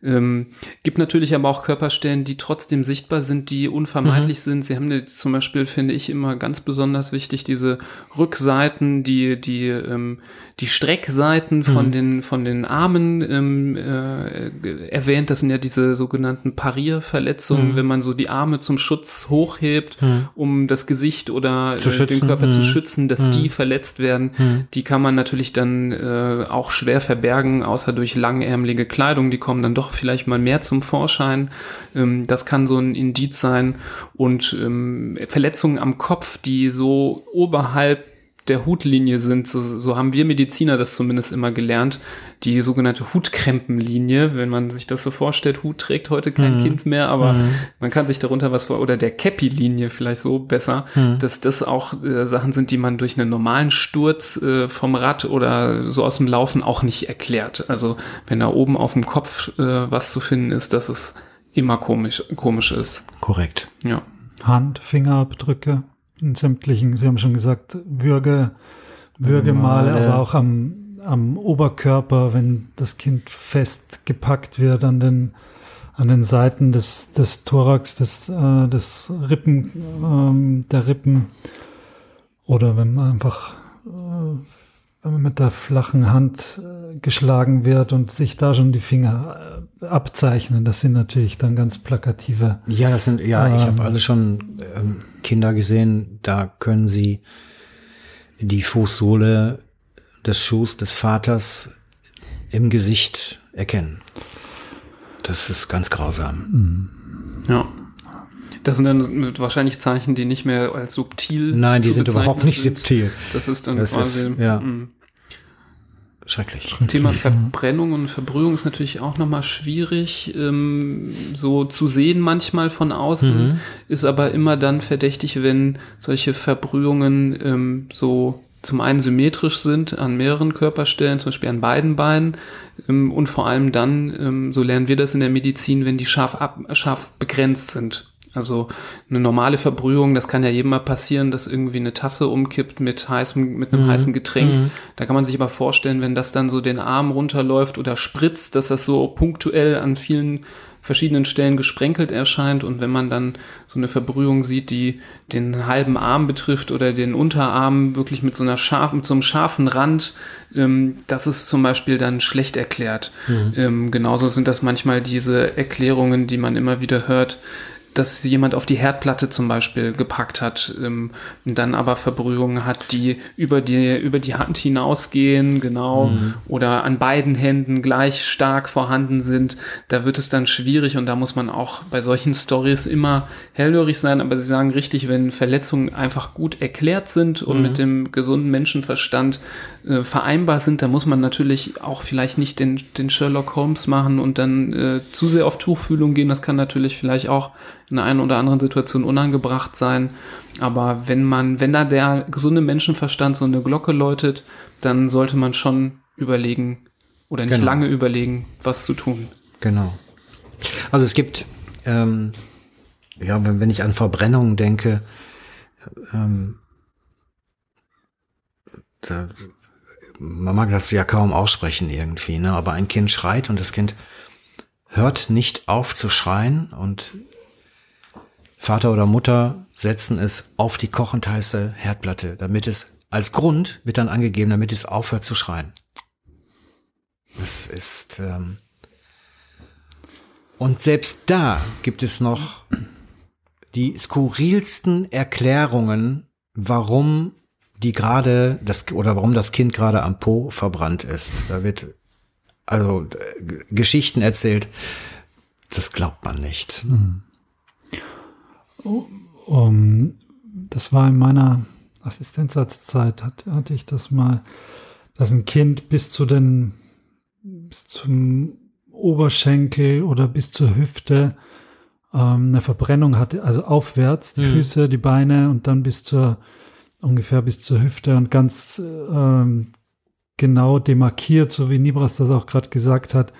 A: Ähm, gibt natürlich aber auch Körperstellen, die trotzdem sichtbar sind, die unvermeidlich mhm. sind. Sie haben zum Beispiel, finde ich, immer ganz besonders wichtig, diese Rückseiten, die, die, ähm, die Streckseiten von mhm. den, von den Armen ähm, äh, erwähnt. Das sind ja diese sogenannten Parierverletzungen, mhm. wenn man so die Arme zum Schutz hochhebt, mhm. um das Gesicht oder äh, den Körper zu mhm. schützen, dass die mhm. verletzt werden. Die kann man natürlich dann äh, auch schwer verbergen, außer durch langärmelige Kleidung. Die kommen dann doch vielleicht mal mehr zum Vorschein. Ähm, das kann so ein Indiz sein. Und ähm, Verletzungen am Kopf, die so oberhalb der Hutlinie sind, so, so haben wir Mediziner das zumindest immer gelernt, die sogenannte Hutkrempenlinie, wenn man sich das so vorstellt, Hut trägt heute kein
C: Mhm.
A: Kind mehr, aber
C: Mhm.
A: man kann sich darunter was vor, oder der Cappy-Linie vielleicht so besser,
C: Mhm.
A: dass das auch äh, Sachen sind, die man durch einen normalen Sturz äh, vom Rad oder so aus dem Laufen auch nicht erklärt. Also wenn da oben auf dem Kopf äh, was zu finden ist, dass es immer komisch, komisch ist.
C: Korrekt.
A: Ja.
B: Hand, Fingerabdrücke in sämtlichen, Sie haben schon gesagt, Würge, Würgemale,
C: Male.
B: aber auch am, am Oberkörper, wenn das Kind fest gepackt wird an den, an den Seiten des, des Thorax, des, äh, des Rippen, ähm, der Rippen. Oder wenn man einfach, äh, wenn man mit der flachen Hand äh, geschlagen wird und sich da schon die Finger äh, abzeichnen, das sind natürlich dann ganz plakative
C: Ja, das sind, ja, ich
B: Ähm.
C: habe also schon ähm, Kinder gesehen, da können sie die Fußsohle des Schuhs des Vaters im Gesicht erkennen. Das ist ganz grausam.
A: Ja. Das sind dann wahrscheinlich Zeichen, die nicht mehr als subtil.
C: Nein, die sind überhaupt nicht
A: sind.
C: subtil.
A: Das ist dann
C: Das
A: quasi.
C: ist- ja.
A: mm.
C: Schrecklich.
A: Thema Verbrennung und Verbrühung ist natürlich auch nochmal schwierig, ähm, so zu sehen manchmal von außen,
C: Mhm.
A: ist aber immer dann verdächtig, wenn solche Verbrühungen ähm, so zum einen symmetrisch sind an mehreren Körperstellen, zum Beispiel an beiden Beinen ähm, und vor allem dann, ähm, so lernen wir das in der Medizin, wenn die scharf, ab, scharf begrenzt sind. Also eine normale Verbrühung, das kann ja jedem mal passieren, dass irgendwie eine Tasse umkippt mit heißem, mit einem
C: Mhm.
A: heißen Getränk.
C: Mhm.
A: Da kann man sich aber vorstellen, wenn das dann so den Arm runterläuft oder spritzt, dass das so punktuell an vielen verschiedenen Stellen gesprenkelt erscheint und wenn man dann so eine Verbrühung sieht, die den halben Arm betrifft oder den Unterarm wirklich mit so einer scharfen, mit so einem scharfen Rand, ähm, das ist zum Beispiel dann schlecht erklärt. Ähm, genauso sind das manchmal diese Erklärungen, die man immer wieder hört, dass jemand auf die Herdplatte zum Beispiel gepackt hat ähm, dann aber Verbrühungen hat, die über die, über die Hand hinausgehen, genau, oder an beiden Händen gleich stark vorhanden sind. Da wird es dann schwierig und da muss man auch bei solchen Stories immer hellhörig sein, aber sie sagen richtig, wenn Verletzungen einfach gut erklärt sind und mit dem gesunden Menschenverstand äh, vereinbar sind, dann muss man natürlich auch vielleicht nicht den, den Sherlock Holmes machen und dann äh, zu sehr auf Tuchfühlung gehen. Das kann natürlich vielleicht auch in der einen oder anderen Situation unangebracht sein. Aber wenn man, wenn da der gesunde Menschenverstand so eine Glocke läutet, dann sollte man schon überlegen oder nicht
C: Genau.
A: lange überlegen, was zu tun.
C: Genau. Also es gibt, ähm, ja, wenn, wenn ich an Verbrennungen denke, ähm, da, man mag das ja kaum aussprechen irgendwie, ne? aber ein Kind schreit und das Kind hört nicht auf zu schreien und Vater oder Mutter setzen es auf die kochend heiße Herdplatte, damit es als Grund wird dann angegeben, damit es aufhört zu schreien. Das ist ähm, und selbst da gibt es noch die skurrilsten Erklärungen, warum die gerade das oder warum das Kind gerade am Po verbrannt ist. Da wird also äh, Geschichten erzählt. Das glaubt man nicht.
B: Um, das war in meiner Assistenzarztzeit, hat, hatte ich das mal, dass ein Kind bis zu den, bis zum Oberschenkel oder bis zur Hüfte ähm, eine Verbrennung hatte, also aufwärts, die
C: Mhm.
B: Füße, die Beine und dann bis zur, ungefähr bis zur Hüfte und ganz ähm, genau demarkiert, so wie Nibras das auch gerade gesagt hat,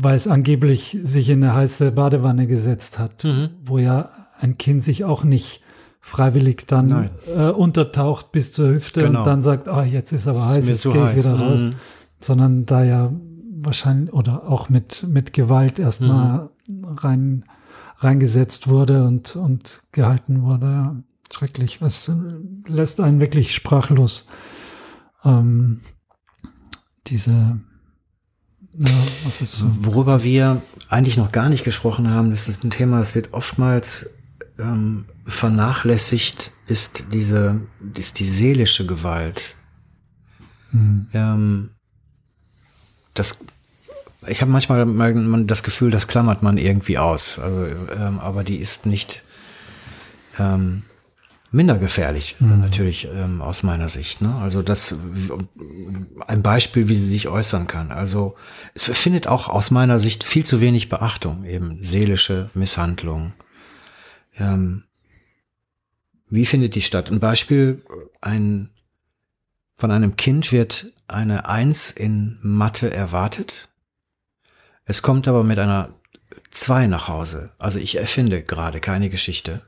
B: weil es angeblich sich in eine heiße Badewanne gesetzt hat,
C: Mhm.
B: wo ja ein Kind sich auch nicht freiwillig dann äh, untertaucht bis zur Hüfte
C: Genau.
B: und dann sagt, ah, jetzt ist aber
C: Ist
B: heiß, jetzt gehe ich
C: heiß.
B: wieder raus.
C: Mhm.
B: Sondern da ja wahrscheinlich oder auch mit, mit Gewalt erstmal
C: Mhm.
B: rein, reingesetzt wurde und, und gehalten wurde. Ja, schrecklich. Es lässt einen wirklich sprachlos. Ähm, diese, ja, so?
C: Worüber wir eigentlich noch gar nicht gesprochen haben, das ist ein Thema, das wird oftmals ähm, vernachlässigt, ist diese, ist die seelische Gewalt.
B: Hm.
C: Ähm, das, ich habe manchmal mal man das Gefühl, das klammert man irgendwie aus. Also, ähm, aber die ist nicht, ähm, minder gefährlich, mhm. natürlich ähm, aus meiner Sicht. Ne? Also das ein Beispiel, wie sie sich äußern kann. Also es findet auch aus meiner Sicht viel zu wenig Beachtung, eben seelische Misshandlung. Ähm, wie findet die statt? Ein Beispiel, ein von einem Kind wird eine Eins in Mathe erwartet. Es kommt aber mit einer Zwei nach Hause. Also ich erfinde gerade keine Geschichte.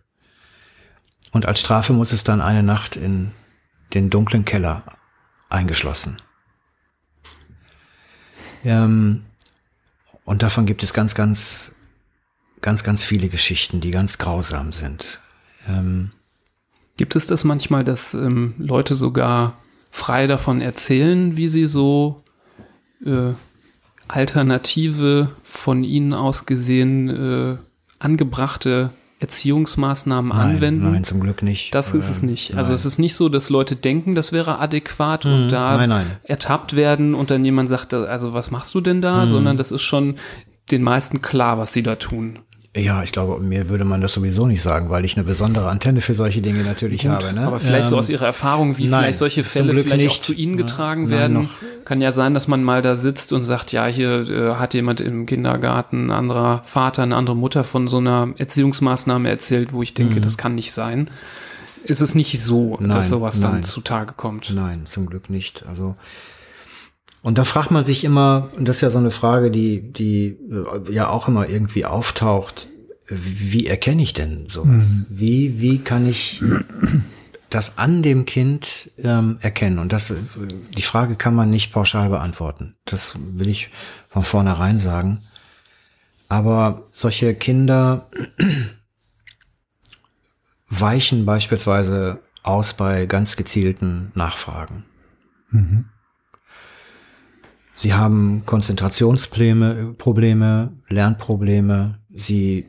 C: Und als Strafe muss es dann eine Nacht in den dunklen Keller eingeschlossen. Ähm, und davon gibt es ganz, ganz, ganz, ganz viele Geschichten, die ganz grausam sind. Ähm,
A: gibt es das manchmal, dass ähm, Leute sogar frei davon erzählen, wie sie so äh, alternative, von ihnen aus gesehen äh, angebrachte Erziehungsmaßnahmen
C: nein,
A: anwenden?
C: Nein, zum Glück nicht.
A: Das ist es nicht. Also es ist nicht so, dass Leute denken, das wäre adäquat mhm, und da
C: nein, nein.
A: ertappt werden und dann jemand sagt, also was machst du denn da? Mhm. Sondern das ist schon den meisten klar, was sie da tun.
C: Ja, ich glaube, mir würde man das sowieso nicht sagen, weil ich eine besondere Antenne für solche Dinge natürlich Gut, habe. Ne?
A: Aber vielleicht ähm, so aus Ihrer Erfahrung, wie nein, vielleicht solche Fälle vielleicht nicht. auch zu Ihnen getragen nein, werden. Nein, Kann ja sein, dass man mal da sitzt und sagt, ja, hier äh, hat jemand im Kindergarten, ein anderer Vater, eine andere Mutter von so einer Erziehungsmaßnahme erzählt, wo ich denke, mhm. das kann nicht sein. Ist es nicht so, dass sowas dann zutage kommt?
C: Nein, zum Glück nicht. Also und da fragt man sich immer, und das ist ja so eine Frage, die, die äh, ja auch immer irgendwie auftaucht, wie erkenne ich denn sowas? Mhm. Wie, wie kann ich das an dem Kind ähm, erkennen? Und das, die Frage kann man nicht pauschal beantworten. Das will ich von vornherein sagen. Aber solche Kinder weichen beispielsweise aus bei ganz gezielten Nachfragen. Mhm. Sie haben Konzentrationsprobleme, Probleme, Lernprobleme. Sie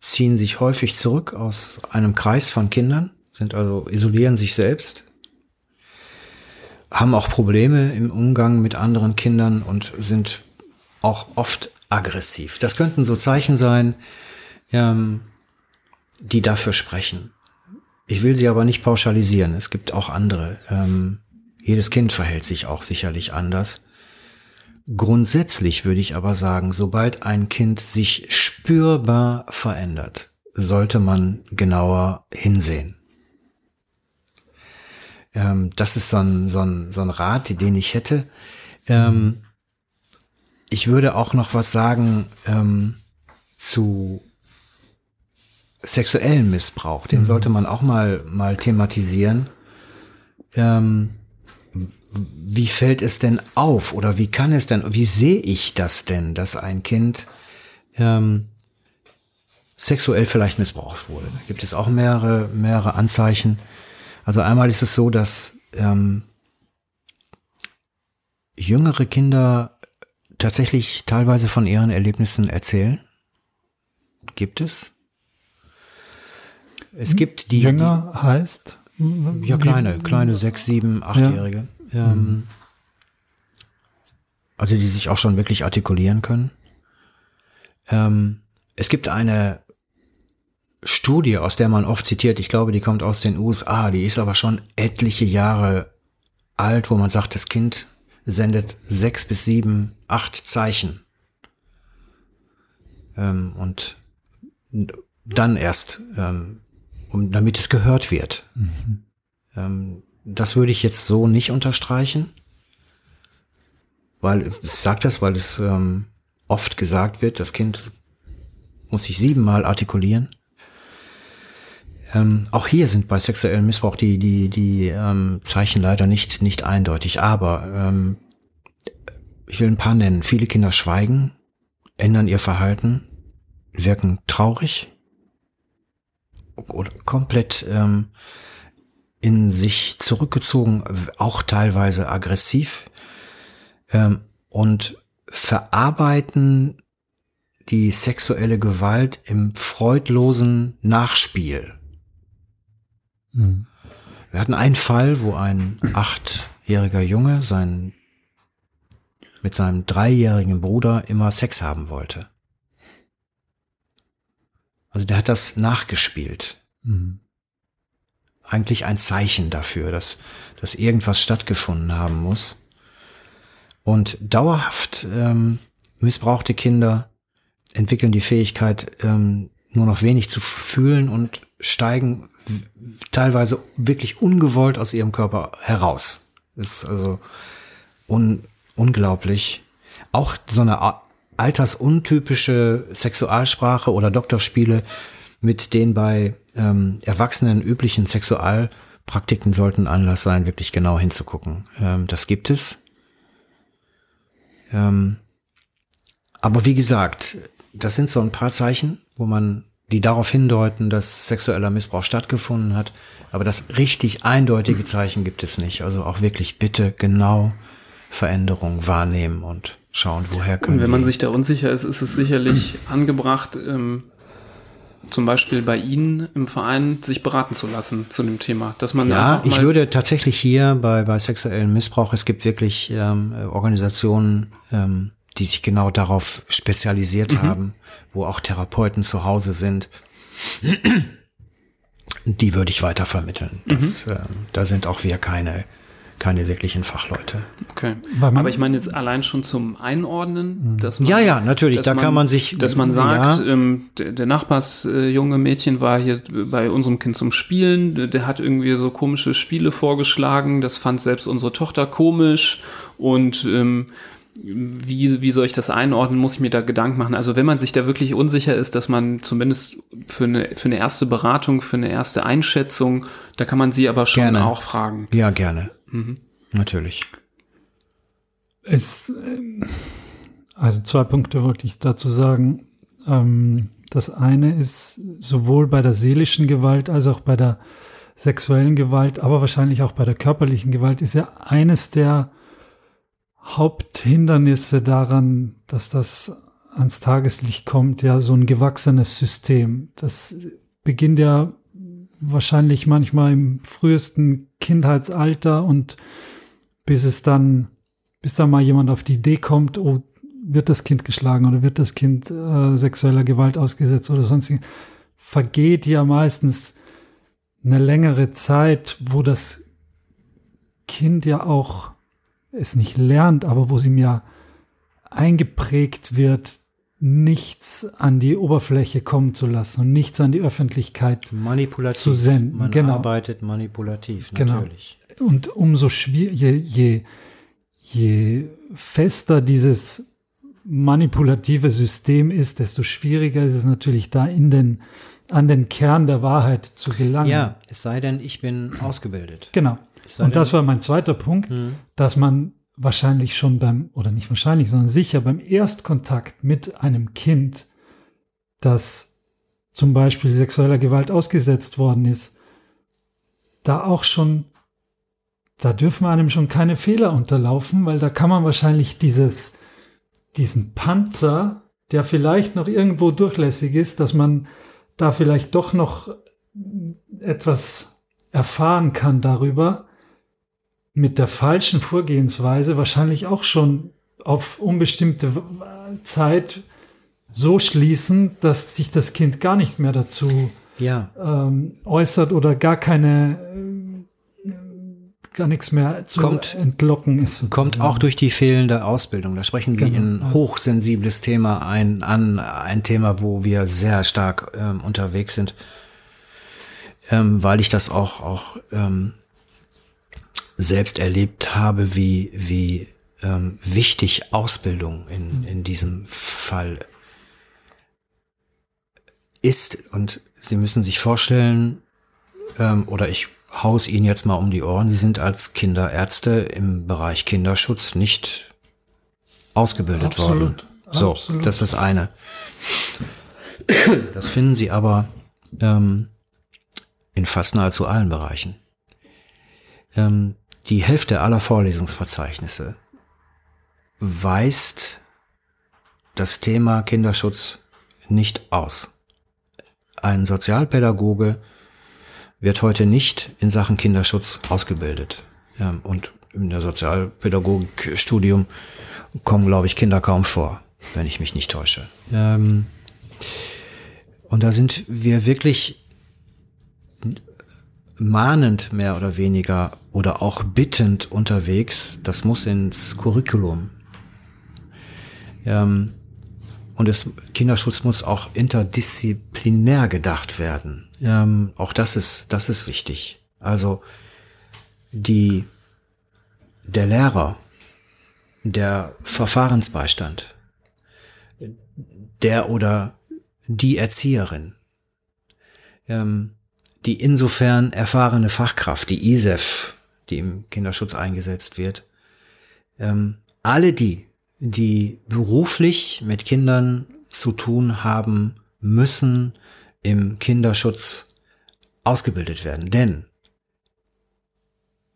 C: ziehen sich häufig zurück aus einem Kreis von Kindern, sind also isolieren sich selbst, haben auch Probleme im Umgang mit anderen Kindern und sind auch oft aggressiv. Das könnten so Zeichen sein, ähm, die dafür sprechen. Ich will sie aber nicht pauschalisieren. Es gibt auch andere. Ähm, jedes Kind verhält sich auch sicherlich anders. Grundsätzlich würde ich aber sagen, sobald ein Kind sich spürbar verändert, sollte man genauer hinsehen. Ähm, das ist so ein, so, ein, so ein Rat, den ich hätte. Ähm, ich würde auch noch was sagen ähm, zu sexuellem Missbrauch. Den mhm. sollte man auch mal, mal thematisieren. Ähm, wie fällt es denn auf oder wie kann es denn, wie sehe ich das denn, dass ein Kind ähm, sexuell vielleicht missbraucht wurde? Da gibt es auch mehrere, mehrere Anzeichen. Also einmal ist es so, dass ähm, jüngere Kinder tatsächlich teilweise von ihren Erlebnissen erzählen. Gibt es? Es gibt die.
B: Jünger die, heißt?
C: Ja, kleine, kleine sechs, sieben, achtjährige. Ja. Ähm, mhm. Also die sich auch schon wirklich artikulieren können. Ähm, es gibt eine Studie, aus der man oft zitiert, ich glaube, die kommt aus den USA, die ist aber schon etliche Jahre alt, wo man sagt, das Kind sendet sechs bis sieben, acht Zeichen. Ähm, und dann erst, ähm, um, damit es gehört wird. Mhm. Ähm, das würde ich jetzt so nicht unterstreichen, weil ich sage das, weil es ähm, oft gesagt wird, das Kind muss sich siebenmal artikulieren. Ähm, auch hier sind bei sexuellem Missbrauch die die die ähm, Zeichen leider nicht nicht eindeutig, aber ähm, ich will ein paar nennen. Viele Kinder schweigen, ändern ihr Verhalten, wirken traurig oder komplett ähm, in sich zurückgezogen, auch teilweise aggressiv ähm, und verarbeiten die sexuelle Gewalt im freudlosen Nachspiel. Mhm. Wir hatten einen Fall, wo ein achtjähriger Junge sein, mit seinem dreijährigen Bruder immer Sex haben wollte. Also der hat das nachgespielt. Mhm. Eigentlich ein Zeichen dafür, dass, dass irgendwas stattgefunden haben muss. Und dauerhaft ähm, missbrauchte Kinder entwickeln die Fähigkeit, ähm, nur noch wenig zu fühlen und steigen teilweise wirklich ungewollt aus ihrem Körper heraus. Das ist also un unglaublich. Auch so eine altersuntypische Sexualsprache oder Doktorspiele, mit denen bei ähm, Erwachsenen üblichen Sexualpraktiken sollten Anlass sein, wirklich genau hinzugucken. Ähm, das gibt es. Ähm, aber wie gesagt, das sind so ein paar Zeichen, wo man die darauf hindeuten, dass sexueller Missbrauch stattgefunden hat. Aber das richtig eindeutige Zeichen gibt es nicht. Also auch wirklich bitte genau Veränderungen wahrnehmen und schauen, woher können.
A: Und wenn man sich da unsicher ist, ist es sicherlich angebracht, ähm, zum Beispiel bei Ihnen im Verein sich beraten zu lassen zu dem Thema, dass man
C: ja, ich würde tatsächlich hier bei bei sexuellem Missbrauch, es gibt wirklich ähm, Organisationen, ähm, die sich genau darauf spezialisiert mhm. haben, wo auch Therapeuten zu Hause sind. Die würde ich weiter vermitteln. Das, mhm. äh, da sind auch wir keine keine wirklichen Fachleute.
A: Okay. Aber ich meine jetzt allein schon zum Einordnen,
C: mhm. dass man, ja ja natürlich, da man, kann man sich,
A: dass man sagt, ja. ähm, der, der Nachbarsjunge äh, Mädchen war hier bei unserem Kind zum Spielen, der, der, hat irgendwie so komische Spiele vorgeschlagen, das fand selbst unsere Tochter komisch und ähm, wie, wie soll ich das einordnen, muss ich mir da Gedanken machen. Also wenn man sich da wirklich unsicher ist, dass man zumindest für eine, für eine erste Beratung, für eine erste Einschätzung, da kann man sie aber schon
C: gerne.
A: auch fragen.
C: Ja, gerne. Mhm. Natürlich.
B: Es, ähm, also zwei Punkte wollte ich dazu sagen. Ähm, das eine ist sowohl bei der seelischen Gewalt als auch bei der sexuellen Gewalt, aber wahrscheinlich auch bei der körperlichen Gewalt ist ja eines der Haupthindernisse daran, dass das ans Tageslicht kommt, ja so ein gewachsenes System. Das beginnt ja wahrscheinlich manchmal im frühesten Kindheitsalter und bis es dann, bis da mal jemand auf die Idee kommt, oh, wird das Kind geschlagen oder wird das Kind äh, sexueller Gewalt ausgesetzt oder sonstiges, vergeht ja meistens eine längere Zeit, wo das Kind ja auch es nicht lernt, aber wo sie mir eingeprägt wird, nichts an die Oberfläche kommen zu lassen und nichts an die Öffentlichkeit
C: manipulativ.
B: zu senden.
C: Man genau. arbeitet manipulativ,
B: genau. natürlich. Genau. Und umso schwieriger, je, je, je fester dieses manipulative System ist, desto schwieriger ist es natürlich da in den, an den Kern der Wahrheit zu gelangen.
C: Ja, es sei denn, ich bin ausgebildet.
B: Genau. Und das war mein zweiter Punkt, hm. dass man wahrscheinlich schon beim, oder nicht wahrscheinlich, sondern sicher beim Erstkontakt mit einem Kind, das zum Beispiel sexueller Gewalt ausgesetzt worden ist, da auch schon, da dürfen einem schon keine Fehler unterlaufen, weil da kann man wahrscheinlich dieses, diesen Panzer, der vielleicht noch irgendwo durchlässig ist, dass man da vielleicht doch noch etwas erfahren kann darüber, mit der falschen Vorgehensweise wahrscheinlich auch schon auf unbestimmte Zeit so schließen, dass sich das Kind gar nicht mehr dazu
C: ja.
B: ähm, äußert oder gar keine äh, gar nichts mehr zu
C: kommt,
B: entlocken ist.
C: Kommt auch durch die fehlende Ausbildung. Da sprechen Sie genau. ein hochsensibles Thema ein, an, ein Thema, wo wir sehr stark ähm, unterwegs sind, ähm, weil ich das auch, auch ähm, selbst erlebt habe, wie, wie ähm, wichtig Ausbildung in, in diesem Fall ist. Und Sie müssen sich vorstellen, ähm, oder ich haus Ihnen jetzt mal um die Ohren, Sie sind als Kinderärzte im Bereich Kinderschutz nicht ausgebildet Absolut. worden. So, Absolut. das ist das eine. Das finden Sie aber ähm, in fast nahezu allen Bereichen. Ähm, die Hälfte aller Vorlesungsverzeichnisse weist das Thema Kinderschutz nicht aus. Ein Sozialpädagoge wird heute nicht in Sachen Kinderschutz ausgebildet. und in der Sozialpädagogikstudium kommen, glaube ich, Kinder kaum vor, wenn ich mich nicht täusche. Ähm, und da sind wir wirklich mahnend mehr oder weniger oder auch bittend unterwegs. Das muss ins Curriculum. Ähm, und es, Kinderschutz muss auch interdisziplinär gedacht werden. Ähm, auch das ist, das ist wichtig. Also die, der Lehrer, der Verfahrensbeistand, der oder die Erzieherin, ähm, die insofern erfahrene Fachkraft, die ISEF, die im Kinderschutz eingesetzt wird, ähm, alle die, die beruflich mit Kindern zu tun haben, müssen im Kinderschutz ausgebildet werden. Denn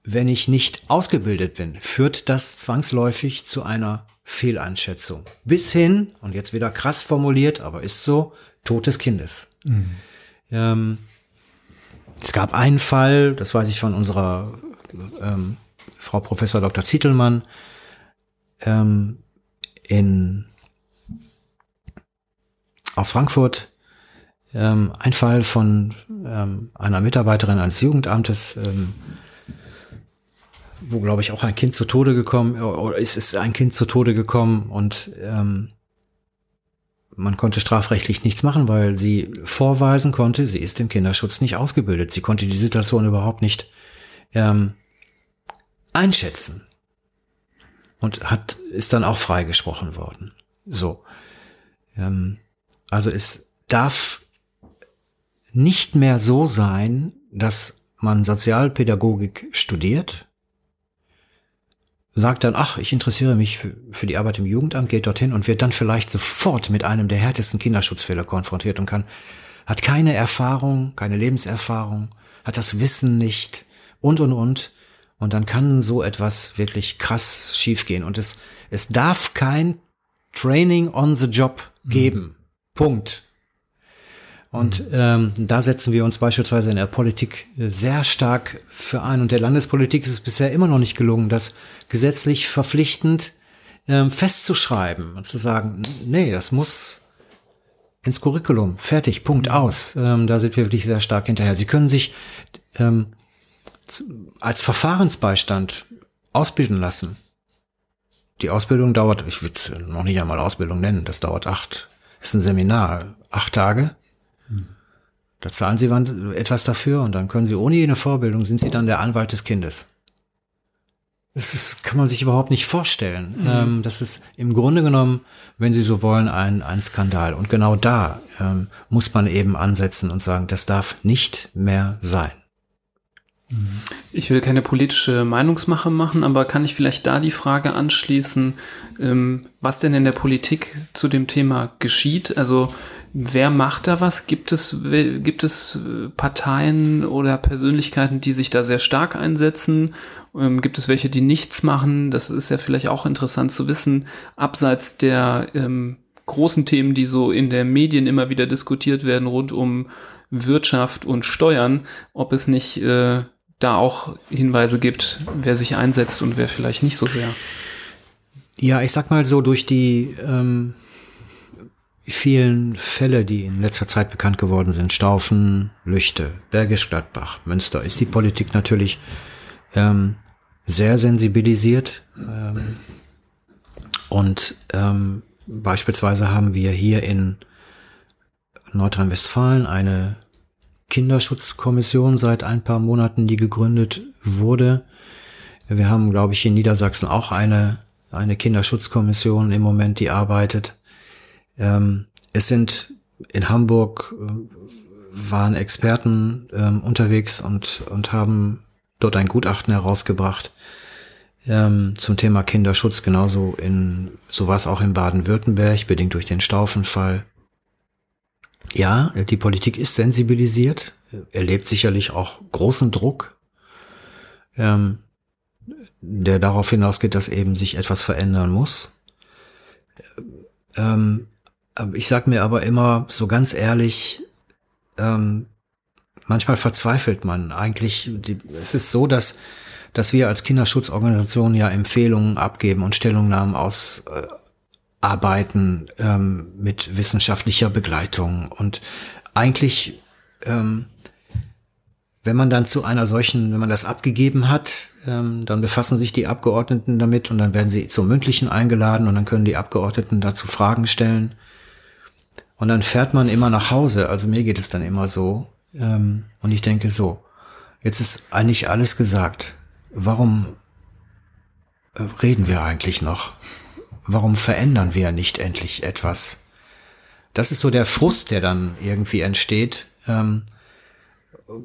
C: wenn ich nicht ausgebildet bin, führt das zwangsläufig zu einer Fehleinschätzung. Bis hin, und jetzt wieder krass formuliert, aber ist so, Tod des Kindes. Mhm. Ähm, es gab einen Fall, das weiß ich von unserer ähm, Frau Professor Dr. Zietelmann, ähm, in, aus Frankfurt, ähm, ein Fall von ähm, einer Mitarbeiterin eines Jugendamtes, ähm, wo, glaube ich, auch ein Kind zu Tode gekommen, oder es ist ein Kind zu Tode gekommen und ähm, man konnte strafrechtlich nichts machen, weil sie vorweisen konnte, sie ist im Kinderschutz nicht ausgebildet. Sie konnte die Situation überhaupt nicht ähm, einschätzen und hat ist dann auch freigesprochen worden. So, ähm, also es darf nicht mehr so sein, dass man Sozialpädagogik studiert sagt dann, ach, ich interessiere mich für, für die Arbeit im Jugendamt, geht dorthin und wird dann vielleicht sofort mit einem der härtesten Kinderschutzfälle konfrontiert und kann, hat keine Erfahrung, keine Lebenserfahrung, hat das Wissen nicht und, und, und. Und dann kann so etwas wirklich krass schiefgehen. Und es, es darf kein Training on the Job geben. Mhm. Punkt. Und ähm, da setzen wir uns beispielsweise in der Politik äh, sehr stark für ein. Und der Landespolitik ist es bisher immer noch nicht gelungen, das gesetzlich verpflichtend ähm, festzuschreiben und zu sagen, nee, das muss ins Curriculum, fertig, Punkt mhm. aus. Ähm, da sind wir wirklich sehr stark hinterher. Sie können sich ähm, als Verfahrensbeistand ausbilden lassen. Die Ausbildung dauert, ich würde es noch nicht einmal Ausbildung nennen, das dauert acht, ist ein Seminar, acht Tage da zahlen Sie etwas dafür und dann können Sie ohne jede Vorbildung sind Sie dann der Anwalt des Kindes. Das ist, kann man sich überhaupt nicht vorstellen. Mhm. Ähm, das ist im Grunde genommen, wenn Sie so wollen, ein, ein Skandal. Und genau da ähm, muss man eben ansetzen und sagen, das darf nicht mehr sein.
A: Ich will keine politische Meinungsmache machen, aber kann ich vielleicht da die Frage anschließen, ähm, was denn in der Politik zu dem Thema geschieht? Also Wer macht da was? Gibt es, gibt es äh, Parteien oder Persönlichkeiten, die sich da sehr stark einsetzen? Ähm, gibt es welche, die nichts machen? Das ist ja vielleicht auch interessant zu wissen, abseits der ähm, großen Themen, die so in der Medien immer wieder diskutiert werden, rund um Wirtschaft und Steuern, ob es nicht äh, da auch Hinweise gibt, wer sich einsetzt und wer vielleicht nicht so sehr.
C: Ja, ich sag mal so, durch die ähm, vielen Fälle, die in letzter Zeit bekannt geworden sind, Staufen, Lüchte, Bergisch Gladbach, Münster, ist die Politik natürlich ähm, sehr sensibilisiert. Ähm, und ähm, beispielsweise haben wir hier in Nordrhein-Westfalen eine Kinderschutzkommission seit ein paar Monaten, die gegründet wurde. Wir haben, glaube ich, in Niedersachsen auch eine, eine Kinderschutzkommission im Moment, die arbeitet. Ähm, es sind in Hamburg äh, waren Experten ähm, unterwegs und, und haben dort ein Gutachten herausgebracht ähm, zum Thema Kinderschutz, genauso in, so war es auch in Baden-Württemberg, bedingt durch den Staufenfall. Ja, die Politik ist sensibilisiert, erlebt sicherlich auch großen Druck, ähm, der darauf hinausgeht, dass eben sich etwas verändern muss. Ähm, ich sag mir aber immer so ganz ehrlich, ähm, manchmal verzweifelt man eigentlich. Die, es ist so, dass, dass wir als Kinderschutzorganisation ja Empfehlungen abgeben und Stellungnahmen ausarbeiten äh, ähm, mit wissenschaftlicher Begleitung. Und eigentlich ähm, wenn man dann zu einer solchen, wenn man das abgegeben hat, ähm, dann befassen sich die Abgeordneten damit und dann werden sie zum Mündlichen eingeladen und dann können die Abgeordneten dazu Fragen stellen. Und dann fährt man immer nach Hause. Also mir geht es dann immer so. Ähm, und ich denke so, jetzt ist eigentlich alles gesagt. Warum äh, reden wir eigentlich noch? Warum verändern wir nicht endlich etwas? Das ist so der Frust, der dann irgendwie entsteht. Ähm,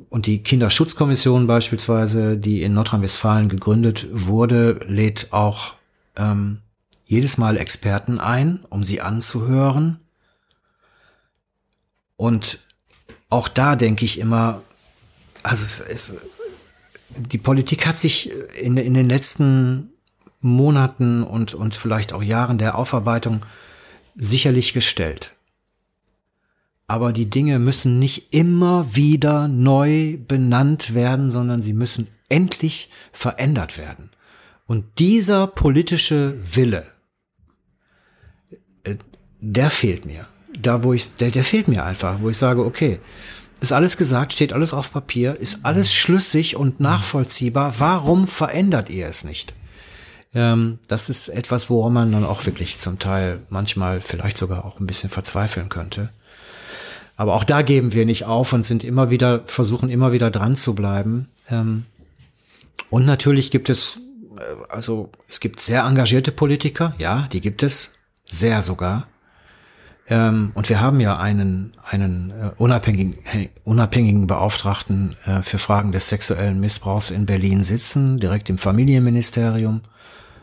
C: und die Kinderschutzkommission beispielsweise, die in Nordrhein-Westfalen gegründet wurde, lädt auch ähm, jedes Mal Experten ein, um sie anzuhören. Und auch da denke ich immer, also es, es, die Politik hat sich in, in den letzten Monaten und, und vielleicht auch Jahren der Aufarbeitung sicherlich gestellt. Aber die Dinge müssen nicht immer wieder neu benannt werden, sondern sie müssen endlich verändert werden. Und dieser politische Wille, äh, der fehlt mir. Da, wo ich, der, der fehlt mir einfach, wo ich sage, okay, ist alles gesagt, steht alles auf Papier, ist alles schlüssig und nachvollziehbar. Warum verändert ihr es nicht? Ähm, das ist etwas, woran man dann auch wirklich zum Teil manchmal vielleicht sogar auch ein bisschen verzweifeln könnte. Aber auch da geben wir nicht auf und sind immer wieder, versuchen immer wieder dran zu bleiben. Ähm, und natürlich gibt es, äh, also es gibt sehr engagierte Politiker, ja, die gibt es, sehr sogar. Ähm, und wir haben ja einen, einen äh, unabhängigen, unabhängigen Beauftragten äh, für Fragen des sexuellen Missbrauchs in Berlin sitzen, direkt im Familienministerium.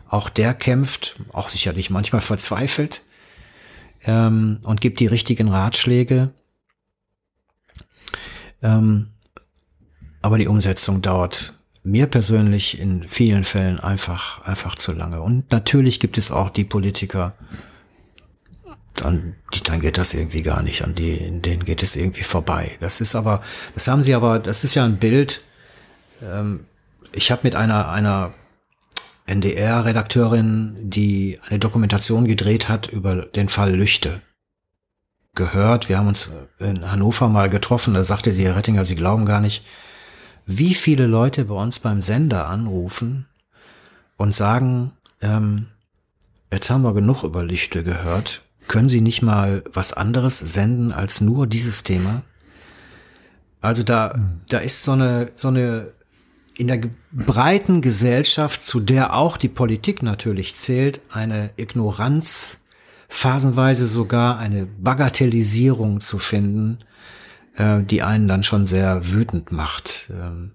C: Auch der kämpft, auch sicherlich manchmal verzweifelt, ähm, und gibt die richtigen Ratschläge. Ähm, aber die Umsetzung dauert mir persönlich in vielen Fällen einfach, einfach zu lange. Und natürlich gibt es auch die Politiker, dann, dann geht das irgendwie gar nicht, an die, denen geht es irgendwie vorbei. Das ist aber, das haben sie aber, das ist ja ein Bild. Ähm, ich habe mit einer, einer NDR-Redakteurin, die eine Dokumentation gedreht hat über den Fall Lüchte, gehört. Wir haben uns in Hannover mal getroffen. Da sagte sie, Herr Rettinger, Sie glauben gar nicht, wie viele Leute bei uns beim Sender anrufen und sagen, ähm, jetzt haben wir genug über Lichte gehört. Können Sie nicht mal was anderes senden als nur dieses Thema? Also da, mhm. da ist so eine, so eine in der breiten Gesellschaft, zu der auch die Politik natürlich zählt, eine Ignoranz phasenweise sogar eine Bagatellisierung zu finden, äh, die einen dann schon sehr wütend macht. Ähm,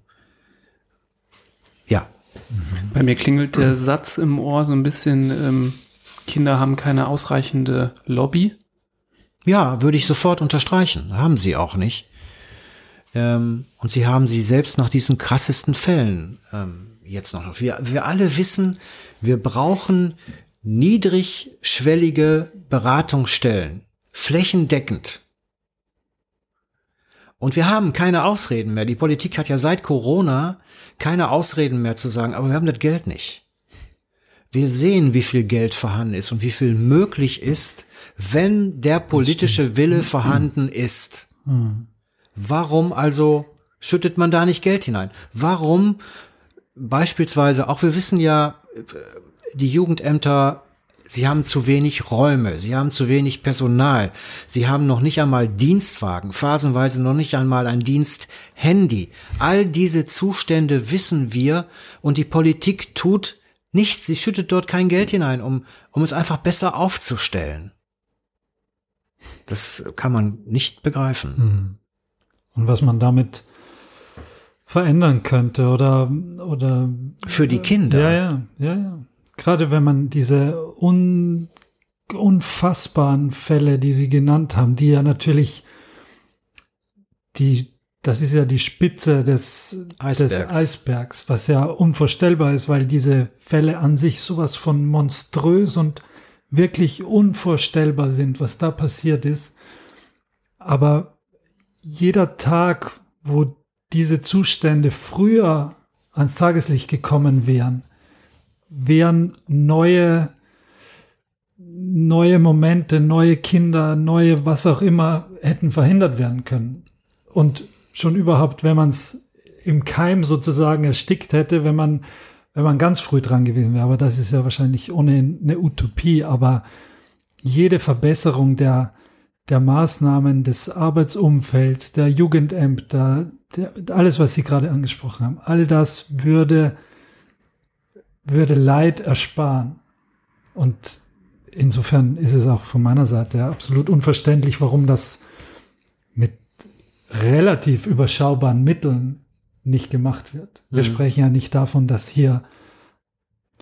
C: ja.
A: Bei mir klingelt der Satz im Ohr so ein bisschen, ähm, Kinder haben keine ausreichende Lobby.
C: Ja, würde ich sofort unterstreichen. Haben sie auch nicht. Ähm, und sie haben sie selbst nach diesen krassesten Fällen ähm, jetzt noch. Wir, wir alle wissen, wir brauchen niedrigschwellige Beratungsstellen, flächendeckend. Und wir haben keine Ausreden mehr. Die Politik hat ja seit Corona keine Ausreden mehr zu sagen, aber wir haben das Geld nicht. Wir sehen, wie viel Geld vorhanden ist und wie viel möglich ist, wenn der politische Wille vorhanden ist. Warum also schüttet man da nicht Geld hinein? Warum beispielsweise, auch wir wissen ja, die Jugendämter, sie haben zu wenig Räume, sie haben zu wenig Personal, sie haben noch nicht einmal Dienstwagen, phasenweise noch nicht einmal ein Diensthandy. All diese Zustände wissen wir und die Politik tut nichts, sie schüttet dort kein Geld hinein, um, um es einfach besser aufzustellen. Das kann man nicht begreifen. Hm.
B: Und was man damit verändern könnte oder oder
C: für die Kinder.
B: Ja, ja, ja, ja gerade wenn man diese un, unfassbaren Fälle, die Sie genannt haben, die ja natürlich die, das ist ja die Spitze des Eisbergs. des Eisbergs, was ja unvorstellbar ist, weil diese Fälle an sich sowas von monströs und wirklich unvorstellbar sind, was da passiert ist. Aber jeder Tag, wo diese Zustände früher ans Tageslicht gekommen wären, wären neue, neue Momente, neue Kinder, neue was auch immer hätten verhindert werden können. Und schon überhaupt, wenn man es im Keim sozusagen erstickt hätte, wenn man, wenn man ganz früh dran gewesen wäre. Aber das ist ja wahrscheinlich ohne eine Utopie. Aber jede Verbesserung der, der Maßnahmen des Arbeitsumfelds, der Jugendämter, der, alles, was Sie gerade angesprochen haben, all das würde, würde Leid ersparen. Und insofern ist es auch von meiner Seite absolut unverständlich, warum das relativ überschaubaren Mitteln nicht gemacht wird. Wir mhm. sprechen ja nicht davon, dass hier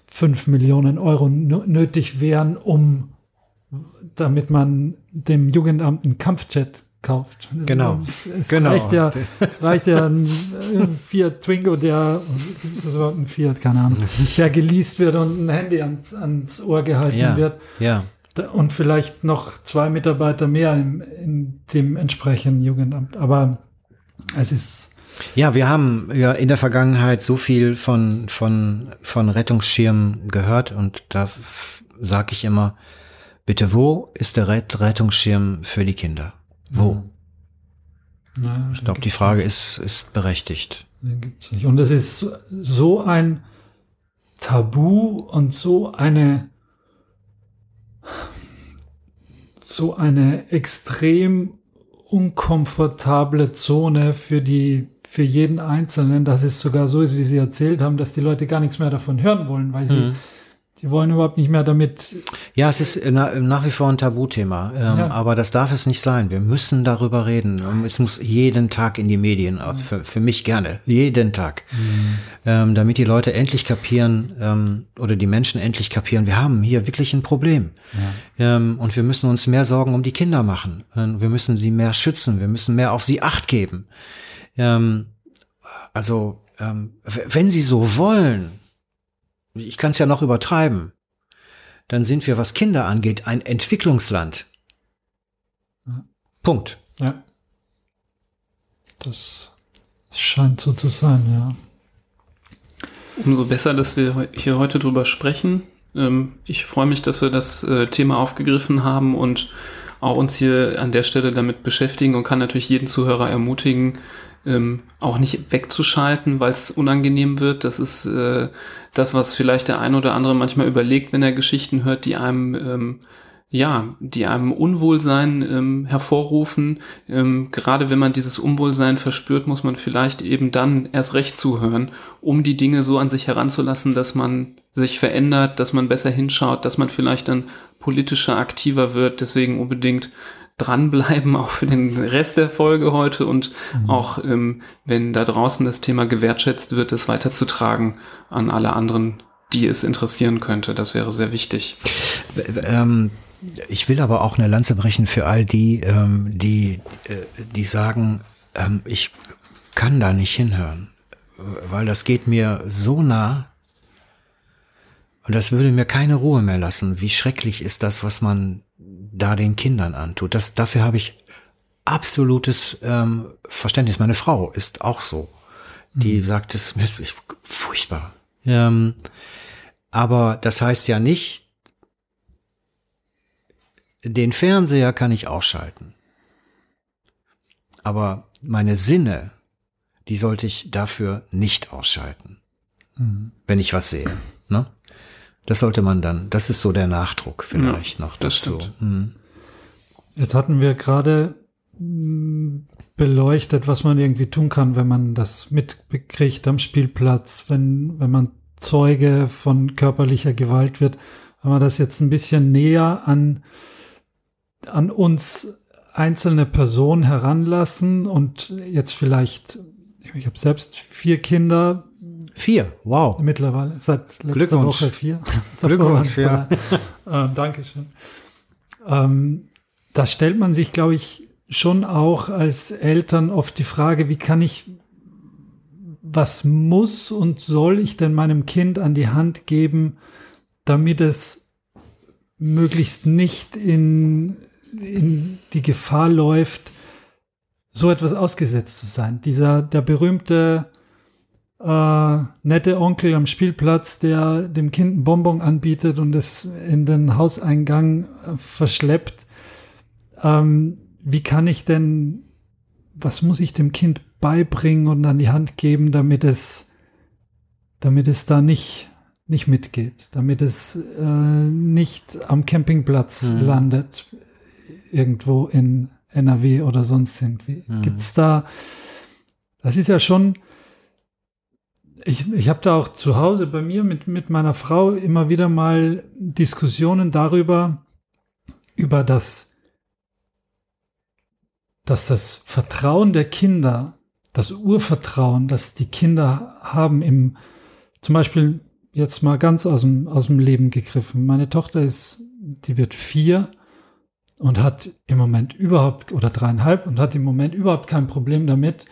B: fünf Millionen Euro nötig wären, um damit man dem Jugendamt einen Kampfjet kauft.
C: Genau.
B: Es
C: genau.
B: reicht ja, reicht ja ein, ein Fiat Twingo, der, ist das überhaupt ein Fiat, keine Ahnung, der geleast wird und ein Handy ans, ans Ohr gehalten
C: ja,
B: wird.
C: Ja.
B: Und vielleicht noch zwei Mitarbeiter mehr im, in dem entsprechenden Jugendamt. Aber es ist.
C: Ja, wir haben ja in der Vergangenheit so viel von, von, von Rettungsschirmen gehört und da sage ich immer, bitte, wo ist der Rettungsschirm für die Kinder? Wo? Ja, ich glaube, die Frage ist, ist berechtigt.
B: Den gibt's nicht. Und es ist so ein Tabu und so eine so eine extrem unkomfortable Zone für die für jeden Einzelnen, dass es sogar so ist, wie Sie erzählt haben, dass die Leute gar nichts mehr davon hören wollen, weil sie mhm. Die wollen überhaupt nicht mehr damit.
C: Ja, es ist nach wie vor ein Tabuthema, ähm, ja. aber das darf es nicht sein. Wir müssen darüber reden. Es muss jeden Tag in die Medien, für, für mich gerne, jeden Tag, mhm. ähm, damit die Leute endlich kapieren ähm, oder die Menschen endlich kapieren, wir haben hier wirklich ein Problem. Ja. Ähm, und wir müssen uns mehr Sorgen um die Kinder machen. wir müssen sie mehr schützen. Wir müssen mehr auf sie acht geben. Ähm, also, ähm, wenn sie so wollen, ich kann es ja noch übertreiben, dann sind wir, was Kinder angeht, ein Entwicklungsland. Ja. Punkt.
B: Ja. Das scheint so zu sein, ja.
A: Umso besser, dass wir hier heute drüber sprechen. Ähm, ich freue mich, dass wir das äh, Thema aufgegriffen haben und auch uns hier an der Stelle damit beschäftigen und kann natürlich jeden Zuhörer ermutigen, ähm, auch nicht wegzuschalten, weil es unangenehm wird. Das ist äh, das, was vielleicht der ein oder andere manchmal überlegt, wenn er Geschichten hört, die einem ähm, ja, die einem Unwohlsein ähm, hervorrufen. Ähm, gerade wenn man dieses Unwohlsein verspürt, muss man vielleicht eben dann erst recht zuhören, um die Dinge so an sich heranzulassen, dass man sich verändert, dass man besser hinschaut, dass man vielleicht dann politischer aktiver wird. Deswegen unbedingt dranbleiben, auch für den Rest der Folge heute und mhm. auch, ähm, wenn da draußen das Thema gewertschätzt wird, es weiterzutragen an alle anderen, die es interessieren könnte. Das wäre sehr wichtig.
C: Ähm, ich will aber auch eine Lanze brechen für all die, ähm, die, äh, die sagen, ähm, ich kann da nicht hinhören, weil das geht mir so nah. Und das würde mir keine Ruhe mehr lassen. Wie schrecklich ist das, was man da den Kindern antut. Das, dafür habe ich absolutes ähm, Verständnis. Meine Frau ist auch so. Die mhm. sagt, es ist furchtbar. Ähm, aber das heißt ja nicht, den Fernseher kann ich ausschalten. Aber meine Sinne, die sollte ich dafür nicht ausschalten, mhm. wenn ich was sehe. Das sollte man dann, das ist so der Nachdruck vielleicht ja, noch dazu. Mhm.
B: Jetzt hatten wir gerade mm, beleuchtet, was man irgendwie tun kann, wenn man das mitbekriegt am Spielplatz, wenn, wenn man Zeuge von körperlicher Gewalt wird. Wenn wir das jetzt ein bisschen näher an, an uns einzelne Personen heranlassen und jetzt vielleicht, ich habe selbst vier Kinder,
C: Vier, wow.
B: Mittlerweile, seit letzter Woche vier.
C: Glückwunsch, ja.
B: äh, Dankeschön. Ähm, da stellt man sich, glaube ich, schon auch als Eltern oft die Frage, wie kann ich, was muss und soll ich denn meinem Kind an die Hand geben, damit es möglichst nicht in, in die Gefahr läuft, so etwas ausgesetzt zu sein. Dieser, der berühmte äh, nette Onkel am Spielplatz, der dem Kind einen Bonbon anbietet und es in den Hauseingang äh, verschleppt. Ähm, wie kann ich denn, was muss ich dem Kind beibringen und an die Hand geben, damit es, damit es da nicht, nicht mitgeht, damit es äh, nicht am Campingplatz
C: Mhm.
B: landet, irgendwo in NRW oder sonst irgendwie.
C: Mhm.
B: Gibt es da, das ist ja schon, ich, ich habe da auch zu Hause bei mir mit, mit meiner Frau immer wieder mal Diskussionen darüber, über das, dass das Vertrauen der Kinder, das Urvertrauen, das die Kinder haben im, zum Beispiel jetzt mal ganz aus dem, aus dem Leben gegriffen. Meine Tochter ist, die wird vier und hat im Moment überhaupt, oder dreieinhalb, und hat im Moment überhaupt kein Problem damit,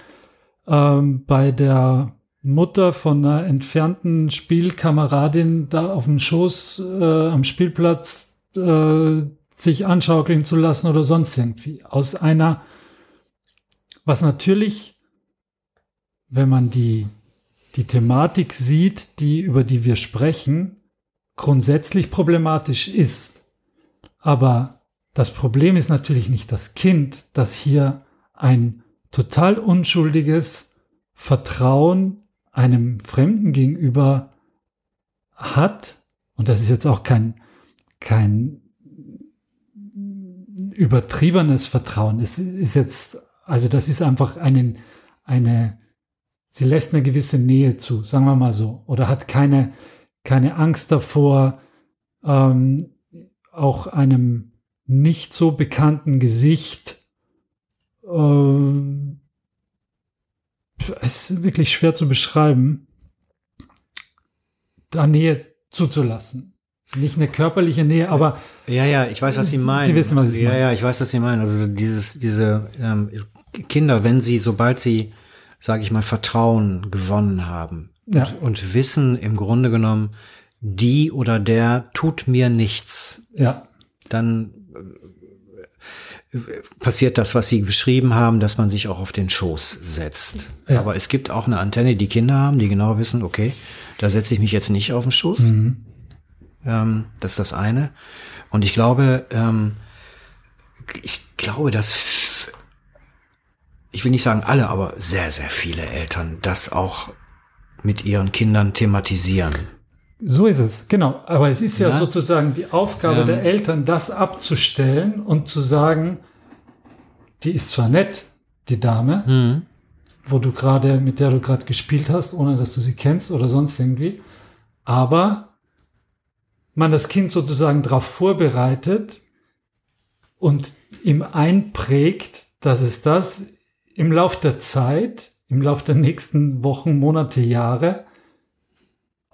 B: ähm, bei der Mutter von einer entfernten Spielkameradin da auf dem Schoß äh, am Spielplatz äh, sich anschaukeln zu lassen oder sonst irgendwie. Aus einer, was natürlich, wenn man die, die Thematik sieht, die, über die wir sprechen, grundsätzlich problematisch ist. Aber das Problem ist natürlich nicht das Kind, das hier ein total unschuldiges Vertrauen einem Fremden gegenüber hat. Und das ist jetzt auch kein, kein übertriebenes Vertrauen. Es ist jetzt, also das ist einfach eine, eine, sie lässt eine gewisse Nähe zu, sagen wir mal so, oder hat keine, keine Angst davor, ähm, auch einem nicht so bekannten Gesicht, ähm, es ist wirklich schwer zu beschreiben, da Nähe zuzulassen. Nicht eine körperliche Nähe, aber
C: Ja, ja, ich weiß, was Sie
B: Sie
C: meinen.
B: wissen, was ich
C: ja,
B: meine.
C: ja, ich weiß, was Sie meinen. Also dieses, diese ähm, Kinder, wenn sie, sobald sie, sage ich mal, Vertrauen gewonnen haben
B: Ja.
C: und, und wissen im Grunde genommen, die oder der tut mir nichts,
B: ja,
C: dann passiert das, was Sie beschrieben haben, dass man sich auch auf den Schoß setzt.
B: Ja.
C: Aber es gibt auch eine Antenne, die Kinder haben, die genau wissen, okay, da setze ich mich jetzt nicht auf den Schoß.
B: Mhm.
C: Ähm, das ist das eine. Und ich glaube, ähm, ich glaube, dass ich will nicht sagen alle, aber sehr, sehr viele Eltern das auch mit ihren Kindern thematisieren.
B: So ist es, genau. Aber es ist ja,
C: Ja.
B: sozusagen die Aufgabe
C: Ähm.
B: der Eltern, das abzustellen und zu sagen, die ist zwar nett, die Dame, wo du gerade, mit der du gerade gespielt hast, ohne dass du sie kennst oder sonst irgendwie, aber man das Kind sozusagen darauf vorbereitet und ihm einprägt, dass es das im Lauf der Zeit, im Lauf der nächsten Wochen, Monate, Jahre